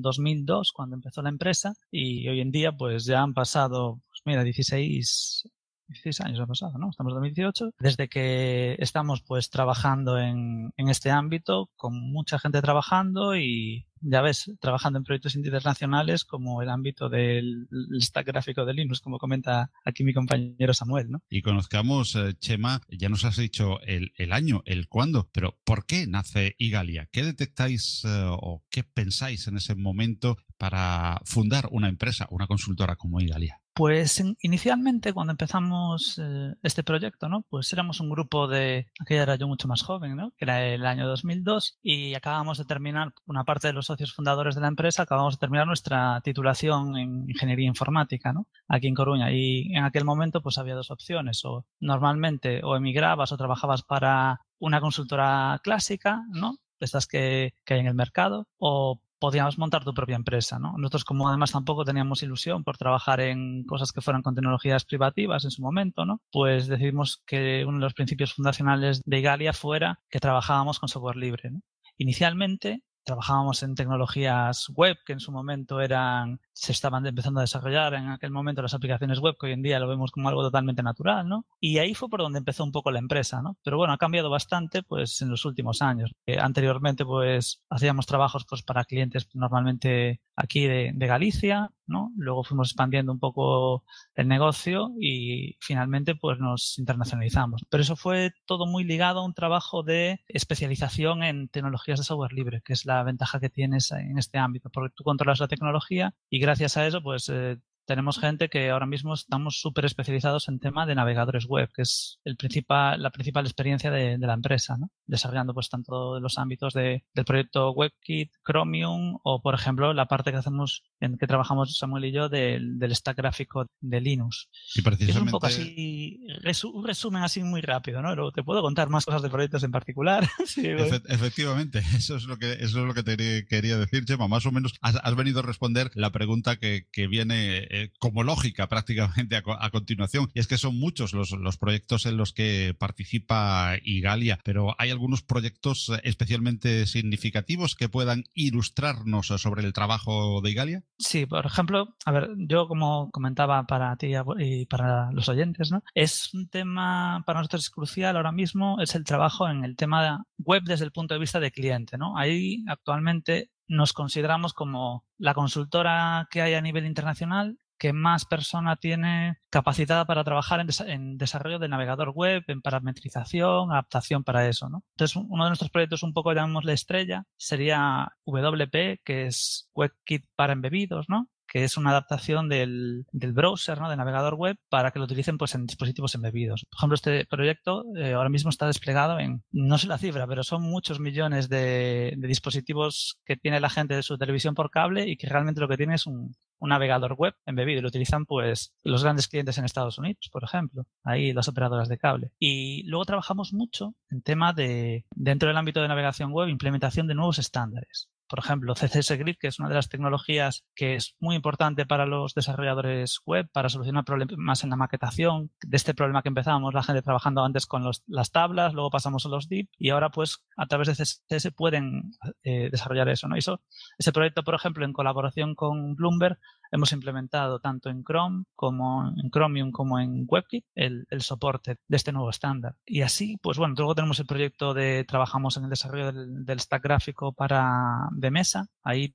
2002 cuando empezó la empresa y hoy en día, pues ya han pasado, pues mira, 16 16 años ha pasado, ¿no? Estamos en 2018. Desde que estamos pues trabajando en, en, este ámbito, con mucha gente trabajando y ya ves, trabajando en proyectos internacionales como el ámbito del stack gráfico de Linux, como comenta aquí mi compañero Samuel, ¿no? Y conozcamos, eh, Chema, ya nos has dicho el, el año, el cuándo, pero ¿por qué nace Igalia? ¿Qué detectáis eh, o qué pensáis en ese momento para fundar una empresa, una consultora como Igalia? Pues inicialmente cuando empezamos eh, este proyecto, ¿no? Pues éramos un grupo de, aquella era yo mucho más joven, ¿no? Que era el año 2002 y acabamos de terminar, una parte de los socios fundadores de la empresa, acabamos de terminar nuestra titulación en ingeniería informática, ¿no? Aquí en Coruña y en aquel momento pues había dos opciones, o normalmente o emigrabas o trabajabas para una consultora clásica, ¿no? De estas que, que hay en el mercado, o podíamos montar tu propia empresa, ¿no? Nosotros como además tampoco teníamos ilusión por trabajar en cosas que fueran con tecnologías privativas en su momento, ¿no? Pues decidimos que uno de los principios fundacionales de Igalia fuera que trabajábamos con software libre. Inicialmente trabajábamos en tecnologías web que en su momento eran se estaban empezando a desarrollar en aquel momento las aplicaciones web que hoy en día lo vemos como algo totalmente natural, ¿no? Y ahí fue por donde empezó un poco la empresa, ¿no? Pero bueno, ha cambiado bastante pues en los últimos años. Eh, anteriormente pues hacíamos trabajos pues para clientes normalmente aquí de, de Galicia, ¿no? Luego fuimos expandiendo un poco el negocio y finalmente pues nos internacionalizamos. Pero eso fue todo muy ligado a un trabajo de especialización en tecnologías de software libre, que es la ventaja que tienes en este ámbito, porque tú controlas la tecnología y gracias a eso pues eh, tenemos gente que ahora mismo estamos súper especializados en tema de navegadores web, que es el principal, la principal experiencia de, la empresa, ¿no? Desarrollando pues tanto los ámbitos de, del proyecto WebKit, Chromium o por ejemplo la parte que hacemos, en que trabajamos Samuel y yo del, del stack gráfico de Linux. Y precisamente... Es un poco así, un resumen así muy rápido, ¿no? Pero te puedo contar más cosas de proyectos en particular. efectivamente, eso es lo que eso es lo que te quería decir, Chema. Más o menos has, has venido a responder la pregunta que, que viene eh, como lógica prácticamente a, continuación. Y es que son muchos los, los proyectos en los que participa Igalia, pero hay algunos proyectos especialmente significativos que puedan ilustrarnos sobre el trabajo de Igalia. Sí, por ejemplo, a ver, yo como comentaba para ti y para los oyentes, ¿no? Es un tema para nosotros crucial ahora mismo, es el trabajo en el tema web desde el punto de vista de cliente, ¿no? Ahí actualmente nos consideramos como la consultora que hay a nivel internacional que más persona tiene capacitada para trabajar en, desarrollo del navegador web, en parametrización, adaptación para eso, ¿no? Entonces, uno de nuestros proyectos, un poco llamémosle estrella, sería WP, que es WebKit para embebidos, ¿no? Que es una adaptación del, del, browser, ¿no? del navegador web, para que lo utilicen pues, en dispositivos embebidos. Por ejemplo, este proyecto eh, ahora mismo está desplegado en, no sé la cifra, pero son muchos millones de, dispositivos que tiene la gente de su televisión por cable y que realmente lo que tiene es un, un navegador web embebido y lo utilizan pues los grandes clientes en Estados Unidos, por ejemplo, ahí las operadoras de cable. Y luego trabajamos mucho en tema de, dentro del ámbito de navegación web, implementación de nuevos estándares. Por ejemplo, CSS Grid, que es una de las tecnologías que es muy importante para los desarrolladores web, para solucionar problemas en la maquetación. De este problema que empezábamos, la gente trabajando antes con las tablas, luego pasamos a los div y ahora pues a través de CSS pueden eh, desarrollar eso. ¿no? Eso, ese proyecto, por ejemplo, en colaboración con Bloomberg, hemos implementado tanto en Chrome como en Chromium como en WebKit el, soporte de este nuevo estándar. Y así, pues bueno, luego tenemos el proyecto de trabajamos en el desarrollo del, stack gráfico para de mesa, ahí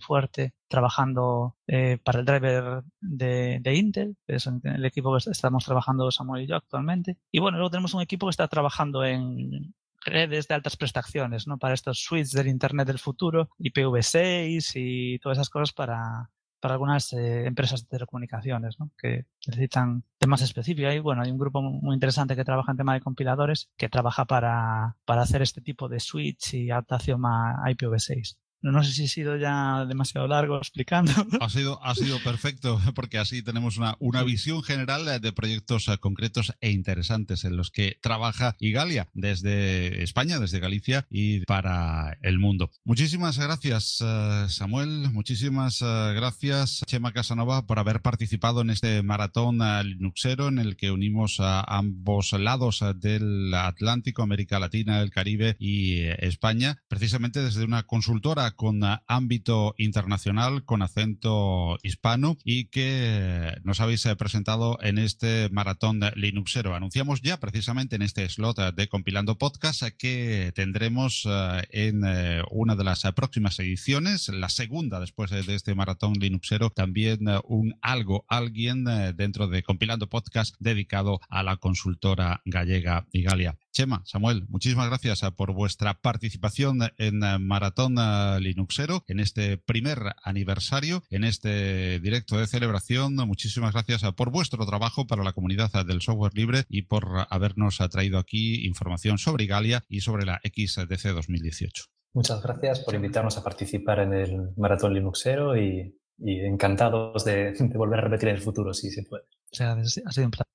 fuerte trabajando eh, para el driver de, Intel, es el equipo que estamos trabajando Samuel y yo actualmente. Y bueno, luego tenemos un equipo que está trabajando en redes de altas prestaciones, ¿no? Para estos suites del Internet del futuro, IPv6 y todas esas cosas para, para algunas eh, empresas de telecomunicaciones ¿no? que necesitan temas específicos. Y bueno, hay un grupo muy interesante que trabaja en tema de compiladores que trabaja para, para hacer este tipo de switch y adaptación a IPv6. No sé si he sido ya demasiado largo explicando. Ha sido, ha sido perfecto, porque así tenemos una, una visión general de proyectos eh, concretos e interesantes en los que trabaja Igalia desde España, desde Galicia y para el mundo. Muchísimas gracias, eh, Samuel. Muchísimas eh, gracias, Chema Casanova, por haber participado en este maratón Linuxero en el que unimos a ambos lados del Atlántico, América Latina, el Caribe y España, precisamente desde una consultora con ámbito internacional, con acento hispano y que nos habéis eh, presentado en este maratón Linuxero. Anunciamos ya precisamente en este slot de Compilando Podcast que tendremos eh, en eh, una de las próximas ediciones, la segunda después de este maratón Linuxero, también un algo, alguien dentro de Compilando Podcast dedicado a la consultora gallega Igalia. Chema, Samuel, muchísimas gracias por vuestra participación en Maratón Linuxero en este primer aniversario, en este directo de celebración. Muchísimas gracias por vuestro trabajo para la comunidad del software libre y por habernos traído aquí información sobre Galia y sobre la XDC 2018. Muchas gracias por invitarnos a participar en el Maratón Linuxero y, encantados de, volver a repetir en el futuro, si se puede. O sea, ha sido un placer.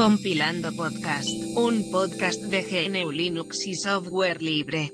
Compilando Podcast, un podcast de GNU Linux y software libre.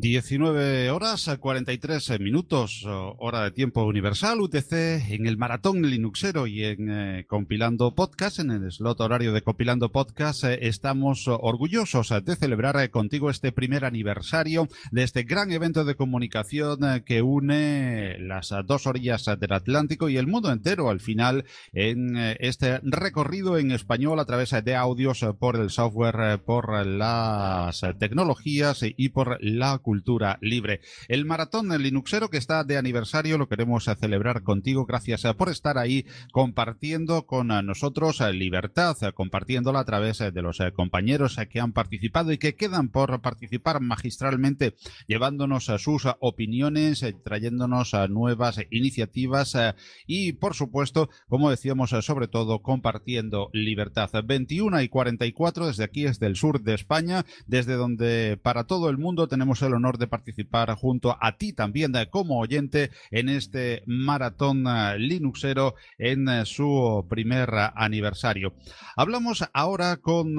19 horas a 43 minutos, hora de tiempo universal, UTC, en el maratón Linuxero y en eh, Compilando Podcast, en el slot horario de Compilando Podcast, eh, estamos orgullosos de celebrar eh, contigo este primer aniversario de este gran evento de comunicación que une las dos orillas del Atlántico y el mundo entero al final en este recorrido en español a través de audios por el software, por las tecnologías y por la cultura libre. El maratón Linuxero que está de aniversario lo queremos celebrar contigo. Gracias por estar ahí compartiendo con nosotros libertad, compartiéndola a través de los compañeros que han participado y que quedan por participar magistralmente, llevándonos sus opiniones, trayéndonos nuevas iniciativas y, por supuesto, como decíamos, sobre todo compartiendo libertad. 21 y 44 desde aquí, desde el sur de España, desde donde para todo el mundo tenemos el honor de participar junto a ti también eh, como oyente en este maratón eh, Linuxero en eh, su primer aniversario. Hablamos ahora con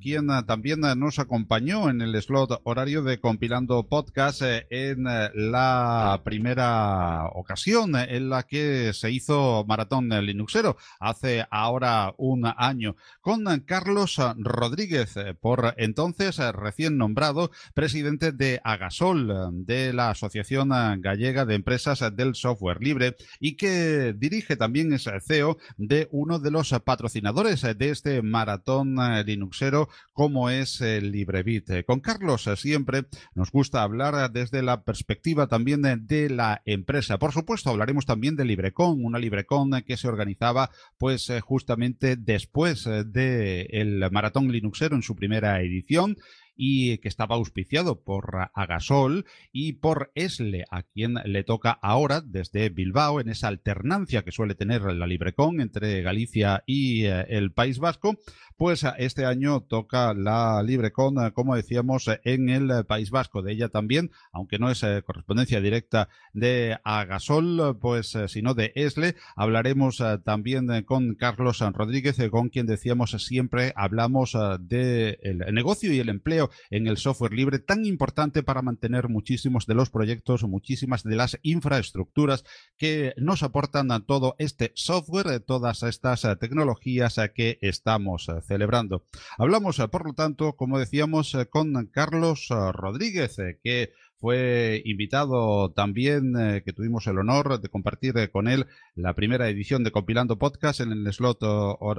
quien también nos acompañó en el slot horario de Compilando Podcast en la primera ocasión en la que se hizo maratón Linuxero hace ahora un año con Carlos Rodríguez, por entonces recién nombrado presidente de Agasol, eh, de la Asociación eh, Gallega de Empresas del Software Libre y que dirige también es CEO de uno de los patrocinadores de este maratón eh, Linuxero como es LibreBit. Con Carlos siempre nos gusta hablar desde la perspectiva también de la empresa. Por supuesto, hablaremos también de LibreCon, una LibreCon que se organizaba pues justamente después del maratón Linuxero en su primera edición y que estaba auspiciado por Agasol y por ESLE, a quien le toca ahora desde Bilbao en esa alternancia que suele tener la Librecon entre Galicia y eh, el País Vasco, pues este año toca la LibreCon, eh, como decíamos, en el País Vasco. De ella también, aunque no es eh, correspondencia directa de Agasol, pues sino de ESLE, hablaremos también con Carlos Rodríguez, con quien decíamos siempre hablamos del negocio y el empleo en el software libre, tan importante para mantener muchísimos de los proyectos, muchísimas de las infraestructuras que nos aportan a todo este software, todas estas tecnologías que estamos celebrando. Hablamos, por lo tanto, como decíamos, con Carlos Rodríguez, que fue invitado también, eh, que tuvimos el honor de compartir eh, con él la primera edición de Compilando Podcast en el slot,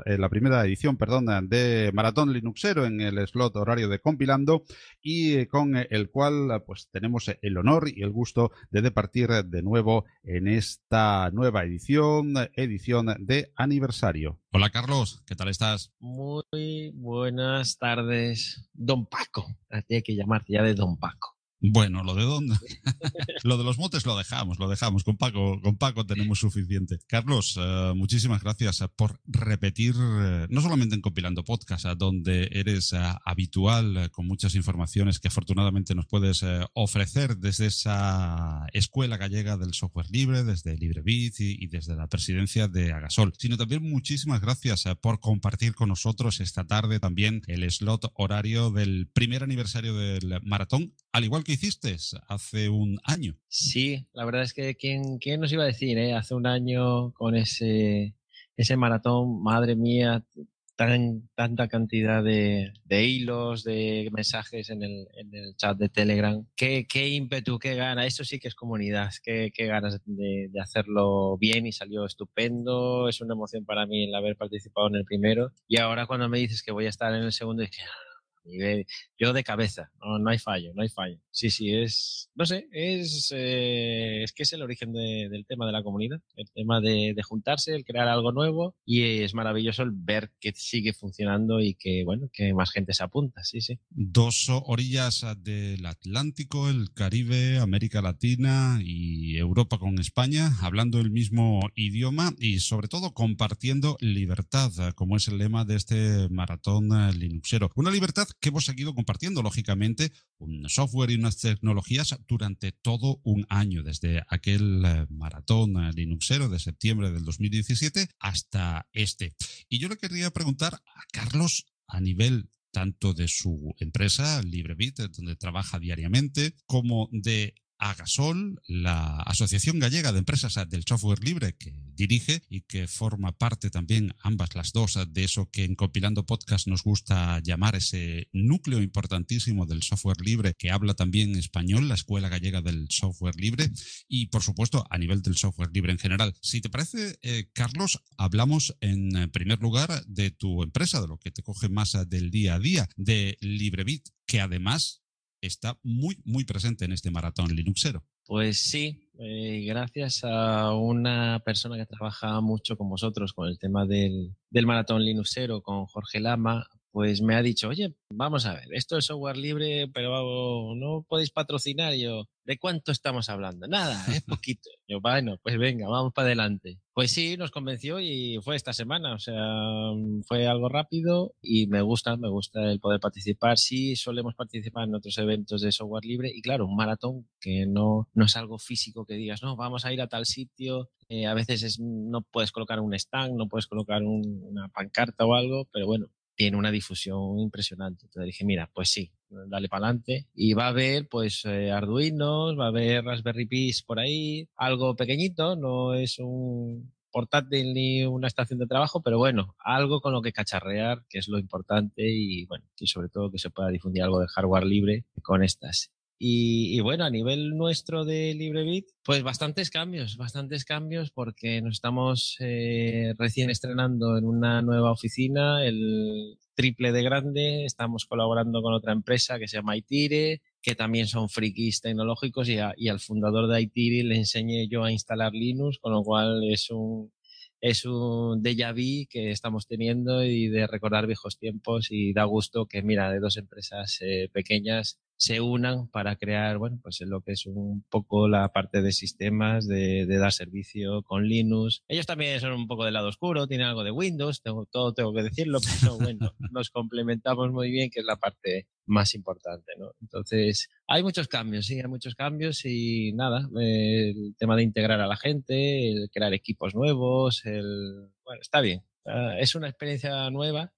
eh, la primera edición, perdón, de Maratón Linuxero en el slot horario de Compilando y con el cual pues tenemos el honor y el gusto de departir de nuevo en esta nueva edición, edición de aniversario. Hola Carlos, ¿qué tal estás? Muy buenas tardes, don Paco. Hay que llamarte ya de don Paco. Bueno, lo de dónde. lo de los motes lo dejamos, lo dejamos. Con Paco, con Paco tenemos suficiente. Carlos, eh, muchísimas gracias eh, por repetir, eh, no solamente en Compilando Podcast, donde eres habitual con muchas informaciones que afortunadamente nos puedes ofrecer desde esa escuela gallega del software libre, desde LibreBit y, y desde la presidencia de Agasol, sino también muchísimas gracias por compartir con nosotros esta tarde también el slot horario del primer aniversario del maratón, al igual que hiciste hace un año. Sí, la verdad es que quién, quién nos iba a decir, eh? hace un año con ese, ese maratón, madre mía, tan, tanta cantidad de, de hilos, de mensajes en el, en el, chat de Telegram. Qué, qué ímpetu, qué gana. Eso sí que es comunidad. Qué, qué ganas de, de, hacerlo bien y salió estupendo. Es una emoción para mí el haber participado en el primero. Y ahora cuando me dices que voy a estar en el segundo, dije, yo de cabeza, no, no, hay fallo, no hay fallo. Sí, sí, es, no sé, es, eh, es que es el origen de, del tema de la comunidad, el tema de, de, juntarse, el crear algo nuevo y es maravilloso el ver que sigue funcionando y que, bueno, que más gente se apunta, sí, sí. Dos orillas del Atlántico, el Caribe, América Latina y Europa con España, hablando el mismo idioma y sobre todo compartiendo libertad, como es el lema de este maratón linuxero. Una libertad que hemos seguido compartiendo, lógicamente, un software y unas tecnologías durante todo un año, desde aquel eh, maratón eh, Linuxero de septiembre del 2017 hasta este. Y yo le quería preguntar a Carlos a nivel tanto de su empresa, LibreBit, donde trabaja diariamente, como de Agasol, la Asociación Gallega de Empresas del Software Libre que dirige y que forma parte también ambas las dos de eso que en Compilando Podcast nos gusta llamar ese núcleo importantísimo del software libre que habla también español, la Escuela Gallega del Software Libre y por supuesto a nivel del software libre en general. Si te parece, eh, Carlos, hablamos en primer lugar de tu empresa, de lo que te coge más del día a día, de LibreBit, que además está muy, muy presente en este maratón Linuxero. Pues sí, eh, gracias a una persona que trabaja mucho con vosotros con el tema del, del maratón Linuxero, con Jorge Lama, pues me ha dicho, oye, vamos a ver, esto es software libre, pero no podéis patrocinar. yo, ¿de cuánto estamos hablando? Nada, es poquito. yo, bueno, pues venga, vamos para adelante. Pues sí, nos convenció y fue esta semana, o sea, fue algo rápido y me gusta, me gusta el poder participar. Sí, solemos participar en otros eventos de software libre y claro, un maratón que no, no es algo físico que digas, no, vamos a ir a tal sitio. Eh, a veces es, no puedes colocar un stand, no puedes colocar un, una pancarta o algo, pero bueno, tiene una difusión impresionante. Entonces dije, mira, pues sí, dale para adelante. Y va a haber, pues, eh, Arduinos, va a haber Raspberry Pis por ahí, algo pequeñito, no es un portátil ni una estación de trabajo, pero bueno, algo con lo que cacharrear, que es lo importante y bueno, y sobre todo que se pueda difundir algo de hardware libre con estas. Y, bueno, a nivel nuestro de LibreBit, pues bastantes cambios, bastantes cambios porque nos estamos eh, recién estrenando en una nueva oficina, el triple de grande, estamos colaborando con otra empresa que se llama Itire, que también son frikis tecnológicos y, y al fundador de Itire le enseñé yo a instalar Linux, con lo cual es un, es un déjà vu que estamos teniendo y de recordar viejos tiempos y da gusto que, mira, de dos empresas eh, pequeñas se unan para crear, bueno, pues lo que es un poco la parte de sistemas, de, dar servicio con Linux. Ellos también son un poco del lado oscuro, tienen algo de Windows, tengo, todo tengo que decirlo, pero bueno, nos complementamos muy bien, que es la parte más importante, ¿no? Entonces, hay muchos cambios, sí, hay muchos cambios y nada, el tema de integrar a la gente, el crear equipos nuevos, el, bueno, está bien, es una experiencia nueva,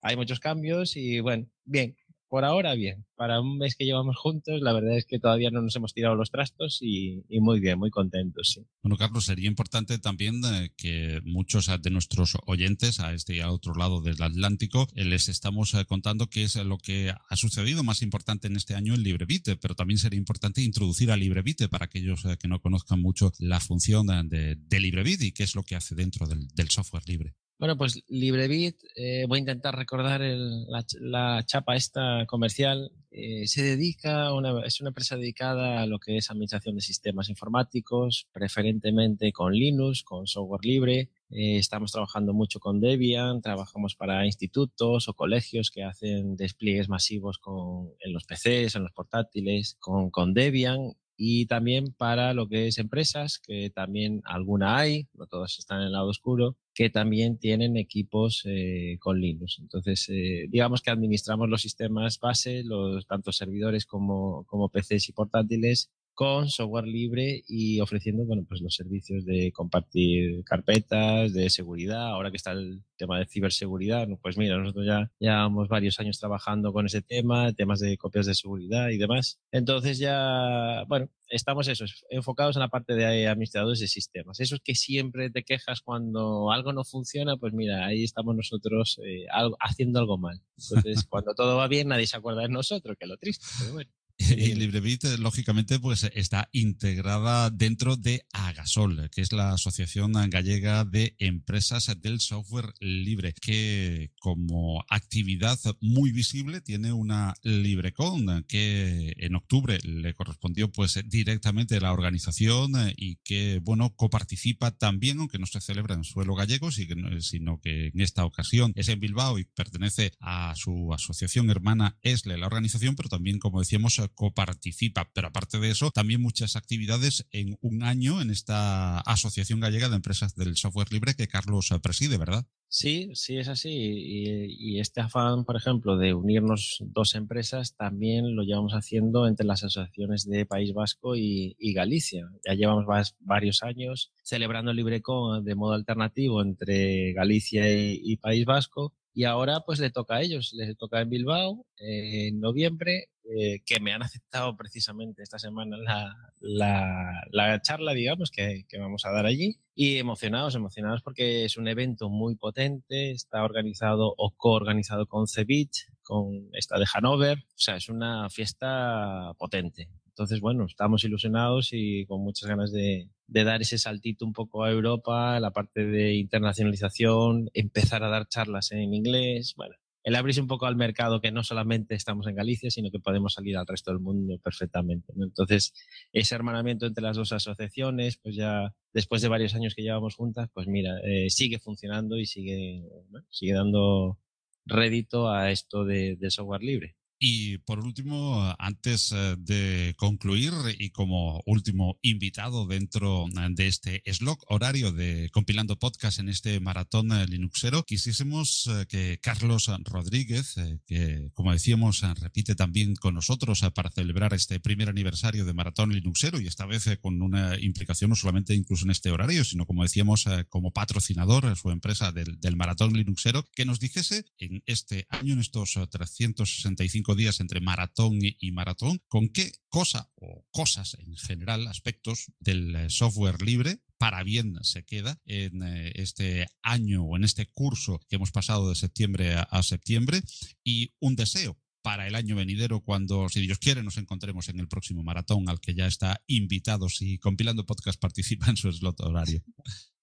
hay muchos cambios y bueno, bien, por ahora bien. Para un mes que llevamos juntos, la verdad es que todavía no nos hemos tirado los trastos y, muy bien, muy contentos. Bueno, Carlos, sería importante también eh, que muchos de nuestros oyentes a este y a otro lado del Atlántico eh, les estamos eh, contando qué es lo que ha sucedido más importante en este año en LibreBit, pero también sería importante introducir a LibreBit para aquellos que no conozcan mucho la función de, de LibreBit y qué es lo que hace dentro del software libre. Bueno, pues LibreBit, eh, voy a intentar recordar la, chapa esta comercial. Eh, se dedica, una, es una empresa dedicada a lo que es administración de sistemas informáticos, preferentemente con Linux, con software libre. Eh, estamos trabajando mucho con Debian, trabajamos para institutos o colegios que hacen despliegues masivos con, en los PCs, en los portátiles, con, con Debian y también para lo que es empresas, que también alguna hay, no todas están en el lado oscuro, que también tienen equipos eh, con Linux. Entonces, eh, digamos que administramos los sistemas base, los tanto servidores como, como PCs y portátiles, con software libre y ofreciendo bueno, pues los servicios de compartir carpetas, de seguridad. Ahora que está el tema de ciberseguridad, pues mira, nosotros ya llevamos varios años trabajando con ese tema, temas de copias de seguridad y demás. Entonces ya, bueno, estamos esos, enfocados en la parte de administradores de sistemas. Esos que siempre te quejas cuando algo no funciona, pues mira, ahí estamos nosotros eh, haciendo algo mal. Entonces, cuando todo va bien, nadie se acuerda de nosotros, que es lo triste, pero bueno. Y LibreBit, lógicamente, pues está integrada dentro de Agasol, que es la Asociación Gallega de Empresas del Software Libre, que como actividad muy visible tiene una LibreCon que en octubre le correspondió pues directamente a la organización y que, bueno, coparticipa también, aunque no se celebra en suelo gallego, sino que en esta ocasión es en Bilbao y pertenece a su asociación hermana ESLE, la organización, pero también, como decíamos, coparticipa. Pero aparte de eso, también muchas actividades en un año en esta Asociación Gallega de Empresas del Software Libre que Carlos preside, ¿verdad? Sí, sí, es así. Y, este afán, por ejemplo, de unirnos dos empresas, también lo llevamos haciendo entre las asociaciones de País Vasco y, Galicia. Ya llevamos varios años celebrando LibreCon de modo alternativo entre Galicia y País Vasco y ahora pues le toca a ellos, les toca en Bilbao en noviembre, eh, que me han aceptado precisamente esta semana la, la, la charla, digamos, que, que, vamos a dar allí. Y emocionados, emocionados porque es un evento muy potente, está organizado o coorganizado con Cebich, con esta de Hanover, o sea, es una fiesta potente. Entonces, bueno, estamos ilusionados y con muchas ganas de, de dar ese saltito un poco a Europa, la parte de internacionalización, empezar a dar charlas en inglés, bueno, el abrirse un poco al mercado que no solamente estamos en Galicia, sino que podemos salir al resto del mundo perfectamente. Entonces, ese hermanamiento entre las dos asociaciones, pues ya después de varios años que llevamos juntas, pues mira, eh, sigue funcionando y sigue, sigue dando rédito a esto de, de software libre. Y por último, antes eh, de concluir y como último invitado dentro eh, de este slot horario de compilando podcast en este maratón eh, Linuxero, quisiésemos que Carlos Rodríguez, que como decíamos repite también con nosotros para celebrar este primer aniversario de Maratón Linuxero y esta vez con una implicación no solamente incluso en este horario, sino como decíamos como patrocinador su empresa del, del Maratón Linuxero, que nos dijese en este año, en estos 365 días entre maratón y, maratón, con qué cosa o cosas en general, aspectos del eh, software libre para bien se queda en eh, este año o en este curso que hemos pasado de septiembre a, septiembre y un deseo para el año venidero cuando, si Dios quiere, nos encontremos en el próximo maratón al que ya está invitado si compilando podcast participa en su slot horario.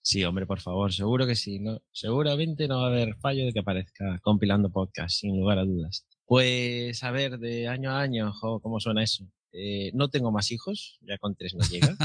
Sí, hombre, por favor, seguro que sí. Seguramente no va a haber fallo de que aparezca compilando podcast, sin lugar a dudas. Pues a ver, de año a año, ¿cómo suena eso? Eh, no tengo más hijos, ya con tres no llega.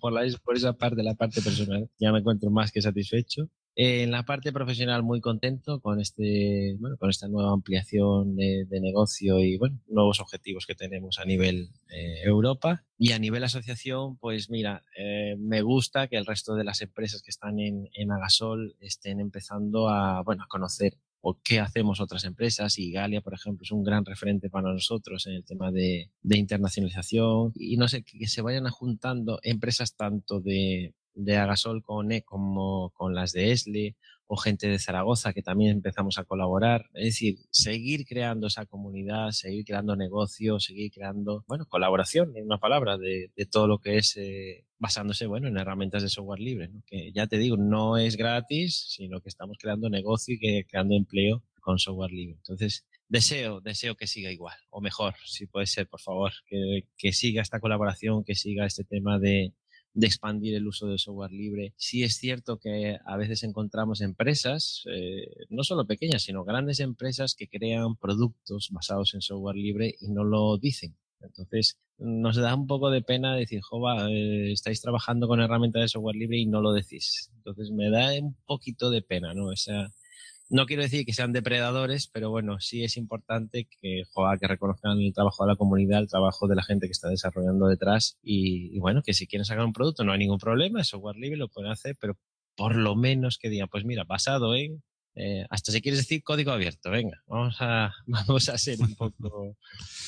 por, por, esa parte, la parte personal, ya me encuentro más que satisfecho. en la parte profesional, muy contento con, este, bueno, con esta nueva ampliación de, negocio y bueno, nuevos objetivos que tenemos a nivel eh, Europa. Y a nivel asociación, pues mira, eh, me gusta que el resto de las empresas que están en, en Agasol estén empezando a, bueno, a conocer o qué hacemos otras empresas. Y Galia, por ejemplo, es un gran referente para nosotros en el tema de, internacionalización. Y no sé, que se vayan juntando empresas tanto de, de Agasol con, e, como con las de ESLE o gente de Zaragoza que también empezamos a colaborar. Es decir, seguir creando esa comunidad, seguir creando negocios, seguir creando, bueno, colaboración, en una palabra, de, todo lo que es eh, basándose, bueno, en herramientas de software libre, que ya te digo, no es gratis, sino que estamos creando negocio y que, creando empleo con software libre. Entonces, deseo, deseo que siga igual, o mejor, si puede ser, por favor, que, que siga esta colaboración, que siga este tema de, expandir el uso del software libre. Sí es cierto que a veces encontramos empresas, eh, no solo pequeñas, sino grandes empresas que crean productos basados en software libre y no lo dicen. Entonces, nos da un poco de pena decir, jova, eh, estáis trabajando con herramientas de software libre y no lo decís. Entonces, me da un poquito de pena, ¿no? Esa, no quiero decir que sean depredadores, pero bueno, sí es importante que, que reconozcan el trabajo de la comunidad, el trabajo de la gente que está desarrollando detrás y, bueno, que si quieren sacar un producto no hay ningún problema, es software libre, lo pueden hacer, pero por lo menos que digan, pues mira, basado en eh, hasta si quieres decir código abierto, venga, vamos a, vamos a ser un poco,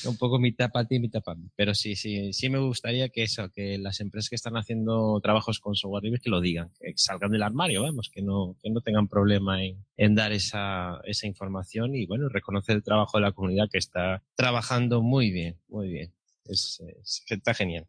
un poco mitad para ti, mitad para mí. Pero sí, sí, sí me gustaría que eso, que las empresas que están haciendo trabajos con software libre que lo digan, que salgan del armario, vamos, que no, que no tengan problema en, en dar esa, esa información y bueno, reconocer el trabajo de la comunidad que está trabajando muy bien, muy bien. Es, es, está genial.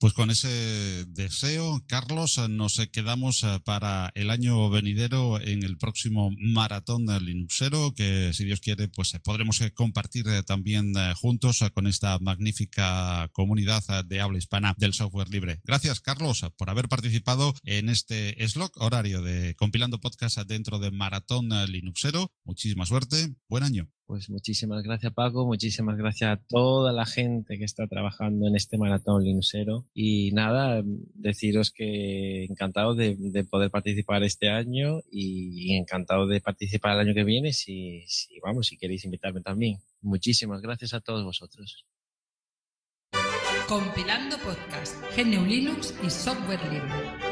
Pues con ese deseo, Carlos, nos quedamos eh, para el año venidero en el próximo maratón Linuxero, que si Dios quiere, pues eh, podremos eh, compartir también juntos con esta magnífica comunidad de habla hispana del software libre. Gracias, Carlos, por haber participado en este slot horario de compilando podcast dentro de Maratón Linuxero. Muchísima suerte. Buen año. Pues muchísimas gracias Paco, muchísimas gracias a toda la gente que está trabajando en este maratón linuxero y nada, deciros que encantado de, poder participar este año y encantado de participar el año que viene si, vamos, si queréis invitarme también. Muchísimas gracias a todos vosotros. Compilando podcast, GNU Linux y software libre.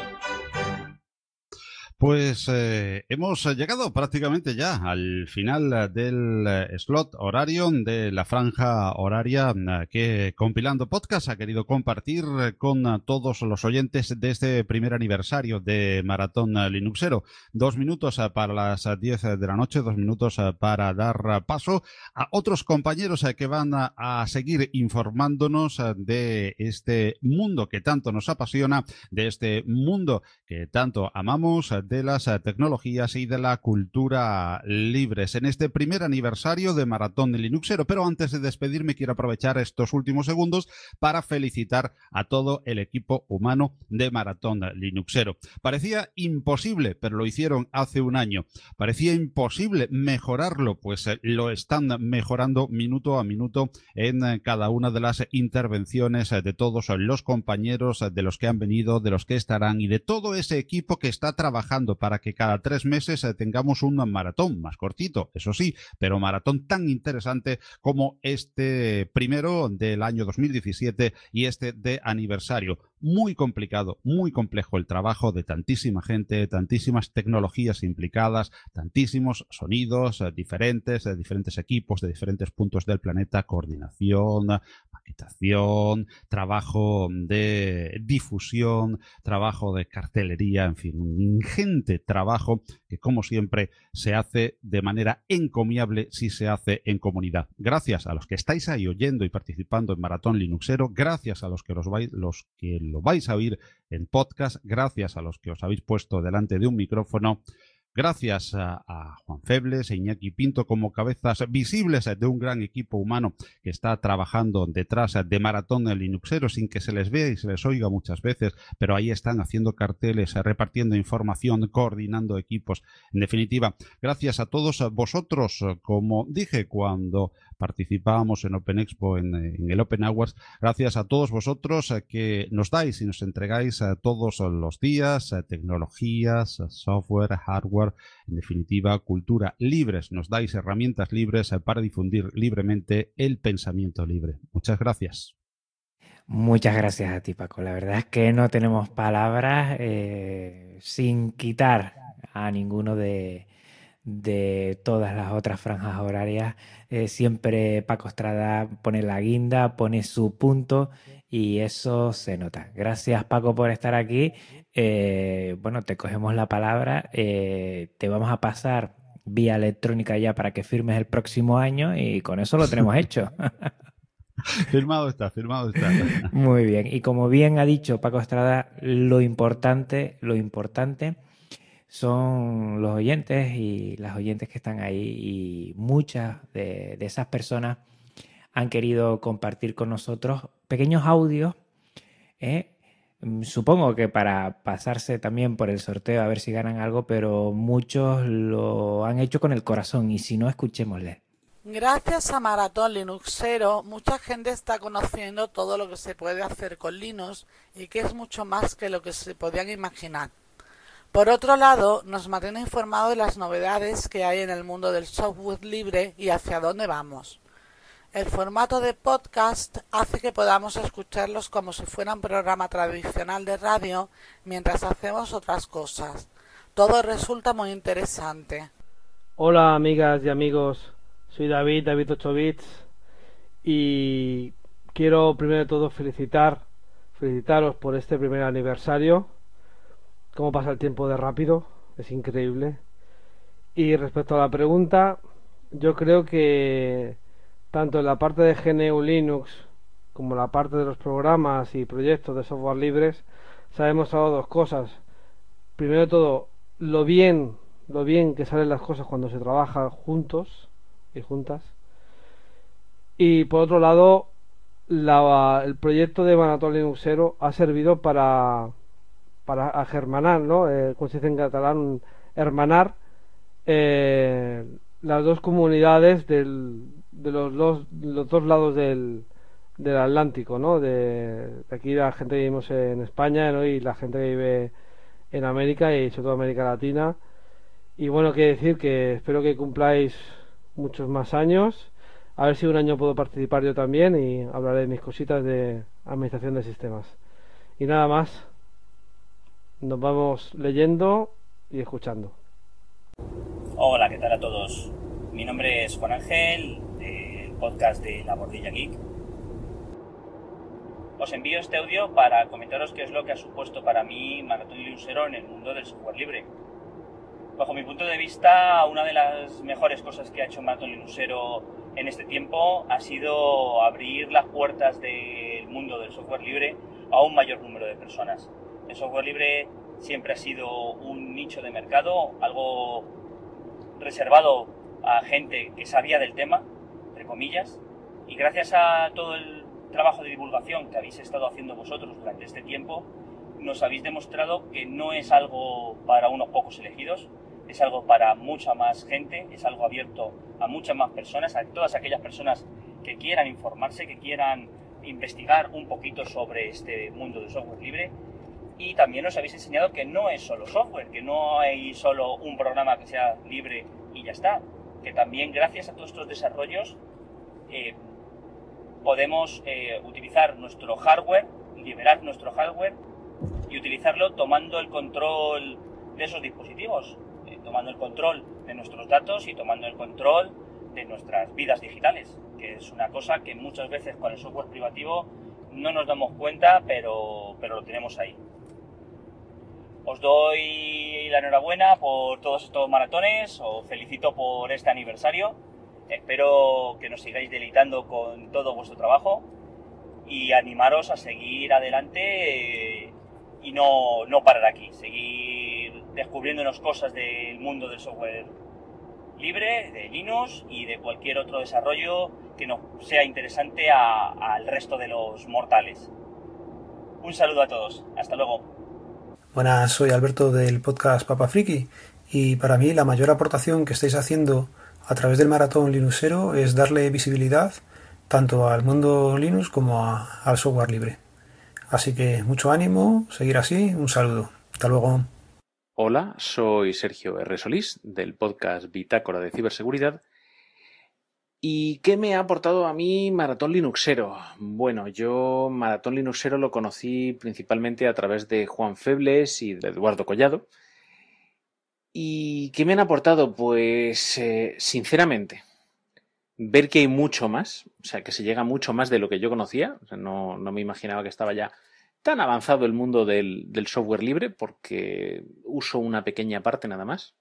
Pues eh, hemos llegado prácticamente ya al final del eh, slot horario de la franja horaria eh, que Compilando Podcast ha querido compartir con todos los oyentes de este primer aniversario de Maratón Linuxero. Dos minutos para las diez de la noche, dos minutos para dar paso a otros compañeros que van a seguir informándonos de este mundo que tanto nos apasiona, de este mundo que tanto amamos de las eh, tecnologías y de la cultura libres en este primer aniversario de Maratón de Linuxero. Pero antes de despedirme, quiero aprovechar estos últimos segundos para felicitar a todo el equipo humano de Maratón Linuxero. Parecía imposible, pero lo hicieron hace un año. Parecía imposible mejorarlo, pues eh, lo están mejorando minuto a minuto en eh, cada una de las intervenciones de todos los compañeros, de los que han venido, de los que estarán y de todo ese equipo que está trabajando para que cada tres meses eh, tengamos un maratón más cortito, eso sí, pero maratón tan interesante como este primero del año 2017 y este de aniversario muy complicado, muy complejo el trabajo de tantísima gente, tantísimas tecnologías implicadas, tantísimos sonidos eh, diferentes, de diferentes equipos, de diferentes puntos del planeta, coordinación, maquetación, trabajo de difusión, trabajo de cartelería, en fin, un ingente trabajo que como siempre se hace de manera encomiable si se hace en comunidad. Gracias a los que estáis ahí oyendo y participando en Maratón Linuxero, gracias a los que los, vais, los que lo vais a oír en podcast, gracias a los que os habéis puesto delante de un micrófono. Gracias a, Juan Febles e Iñaki Pinto como cabezas visibles de un gran equipo humano que está trabajando detrás de Maratón de Linuxero sin que se les vea y se les oiga muchas veces, pero ahí están haciendo carteles, repartiendo información, coordinando equipos. En definitiva, gracias a todos vosotros, como dije cuando participábamos en Open Expo, en, el Open Awards. Gracias a todos vosotros que nos dais y nos entregáis todos los días tecnologías, software, hardware, en definitiva, cultura libres. Nos dais herramientas libres para difundir libremente el pensamiento libre. Muchas gracias. Muchas gracias a ti, Paco. La verdad es que no tenemos palabras eh, sin quitar a ninguno de, todas las otras franjas horarias. Eh, siempre Paco Estrada pone la guinda, pone su punto y eso se nota. Gracias, Paco, por estar aquí. Eh, bueno, te cogemos la palabra. te vamos a pasar vía electrónica ya para que firmes el próximo año y con eso lo tenemos hecho. firmado está, firmado está. Muy bien. Y como bien ha dicho Paco Estrada, lo importante, lo importante son los oyentes y las oyentes que están ahí y muchas de, esas personas han querido compartir con nosotros pequeños audios. ¿eh? Supongo que para pasarse también por el sorteo a ver si ganan algo, pero muchos lo han hecho con el corazón y si no, escuchémosle. Gracias a Maratón Linuxero, mucha gente está conociendo todo lo que se puede hacer con Linux y que es mucho más que lo que se podían imaginar. Por otro lado, nos mantiene informado de las novedades que hay en el mundo del software libre y hacia dónde vamos. El formato de podcast hace que podamos escucharlos como si fuera un programa tradicional de radio mientras hacemos otras cosas. Todo resulta muy interesante. Hola amigas y amigos soy David, David 8 bits y quiero primero de todo felicitar, felicitaros por este primer aniversario. Cómo pasa el tiempo de rápido, es increíble. Y respecto a la pregunta, yo creo que tanto en la parte de GNU Linux como en la parte de los programas y proyectos de software libres se ha demostrado dos cosas. Primero de todo, lo bien, lo bien que salen las cosas cuando se trabaja juntos y juntas. Y por otro lado, el proyecto de Manatón Linuxero ha servido para, para germanar, ¿no? Eh, como se dice en catalán, hermanar eh, las dos comunidades del, de los, los, los dos lados del, del Atlántico, ¿no? De, aquí la gente que vivimos en España y la gente que vive en América y sobre todo América Latina. Y bueno, que decir que espero que cumpláis muchos más años. A ver si un año puedo participar yo también y hablaré de mis cositas de administración de sistemas. Y nada más. Nos vamos leyendo y escuchando. Hola, ¿qué tal a todos? Mi nombre es Juan Ángel, del podcast de La Bordilla Geek. Os envío este audio para comentaros qué es lo que ha supuesto para mí Maratón Lucero en el mundo del software libre bajo mi punto de vista, una de las mejores cosas que ha hecho Maratón Linuxero en este tiempo ha sido abrir las puertas del mundo del software libre a un mayor número de personas. El software libre siempre ha sido un nicho de mercado, algo reservado a gente que sabía del tema, entre comillas, y gracias a todo el trabajo de divulgación que habéis estado haciendo vosotros durante este tiempo, nos habéis demostrado que no es algo para unos pocos elegidos, es algo para mucha más gente, es algo abierto a muchas más personas, a todas aquellas personas que quieran informarse, que quieran investigar un poquito sobre este mundo del software libre. Y también os habéis enseñado que no es solo software, que no hay solo un programa que sea libre y ya está, que también gracias a todos estos desarrollos eh, podemos eh, utilizar nuestro hardware, liberar nuestro hardware y utilizarlo tomando el control de esos dispositivos tomando el control de nuestros datos y tomando el control de nuestras vidas digitales, que es una cosa que muchas veces con el software privativo no nos damos cuenta, pero, pero lo tenemos ahí. Os doy la enhorabuena por todos estos maratones, os felicito por este aniversario, espero que nos sigáis deleitando con todo vuestro trabajo y animaros a seguir adelante eh, y no, no parar aquí, seguir descubriéndonos cosas del mundo del software libre, de Linux y de cualquier otro desarrollo que nos sea interesante al resto de los mortales. Un saludo a todos, hasta luego. Buenas, soy Alberto del podcast Papa Friki y para mí la mayor aportación que estáis haciendo a través del maratón Linuxero es darle visibilidad tanto al mundo Linux como al software libre. Así que mucho ánimo, seguir así, un saludo. Hasta luego. Hola, soy Sergio R. Solís del podcast Bitácora de Ciberseguridad. ¿Y qué me ha aportado a mí Maratón Linuxero? Bueno, yo Maratón Linuxero lo conocí principalmente a través de Juan Febles y de Eduardo Collado. ¿Y qué me han aportado? Pues eh, sinceramente, ver que hay mucho más, o sea, que se llega mucho más de lo que yo conocía, no, no, me imaginaba que estaba ya tan avanzado el mundo del, software libre, porque uso una pequeña parte nada más.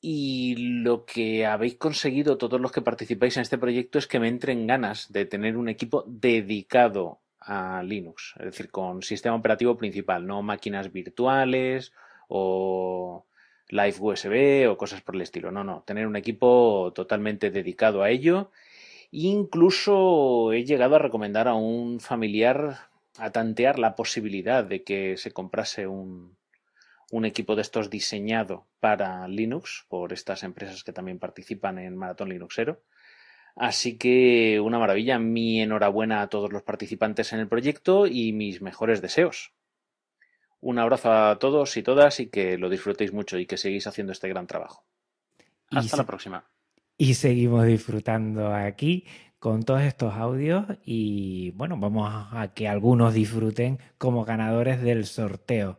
Y lo que habéis conseguido todos los que participáis en este proyecto es que me entren ganas de tener un equipo dedicado a Linux, es decir, con sistema operativo principal, no máquinas virtuales o Live USB o cosas por el estilo. No, no, tener un equipo totalmente dedicado a ello. Incluso he llegado a recomendar a un familiar a tantear la posibilidad de que se comprase un, un equipo de estos diseñado para Linux por estas empresas que también participan en Maratón Linuxero. Así que una maravilla, mi enhorabuena a todos los participantes en el proyecto y mis mejores deseos. Un abrazo a todos y todas y que lo disfrutéis mucho y que seguís haciendo este gran trabajo. Hasta la próxima. Y seguimos disfrutando aquí con todos estos audios y bueno, vamos a que algunos disfruten como ganadores del sorteo.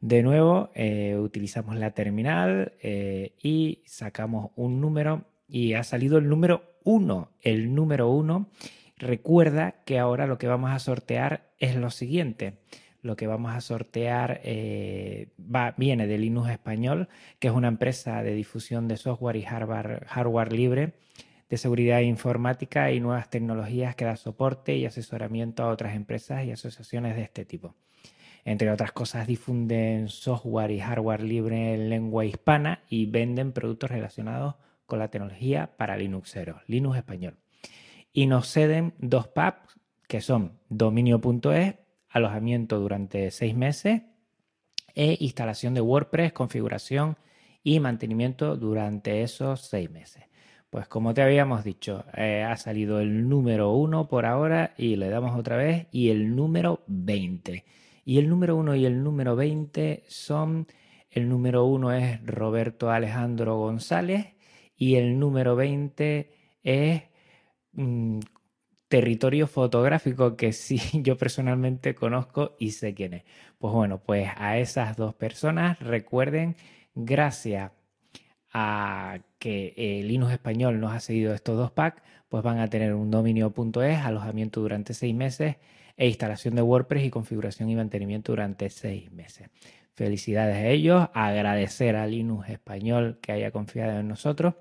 De nuevo, eh, utilizamos la terminal eh, y sacamos un número y ha salido el número 1. El número 1. Recuerda que ahora lo que vamos a sortear es lo siguiente lo que vamos a sortear eh, viene de Linux Español, que es una empresa de difusión de software y hardware libre de seguridad informática y nuevas tecnologías que da soporte y asesoramiento a otras empresas y asociaciones de este tipo. Entre otras cosas, difunden software y hardware libre en lengua hispana y venden productos relacionados con la tecnología para Linuxeros, Linux español. Y nos ceden dos pubs que son dominio.es alojamiento durante seis meses e instalación de WordPress, configuración y mantenimiento durante esos seis meses. Pues como te habíamos dicho, eh, ha salido el número uno por ahora y le damos otra vez y el número 20. Y el número uno y el número 20 son, el número uno es Roberto Alejandro González y el número 20 es mm, territorio fotográfico que sí yo personalmente conozco y sé quién es. Pues bueno, pues a esas dos personas recuerden, gracias a que el Linux español nos ha cedido estos dos packs, pues van a tener un dominio.es, alojamiento durante seis meses e instalación de WordPress y configuración y mantenimiento durante seis meses. Felicidades a ellos, agradecer a Linux español que haya confiado en nosotros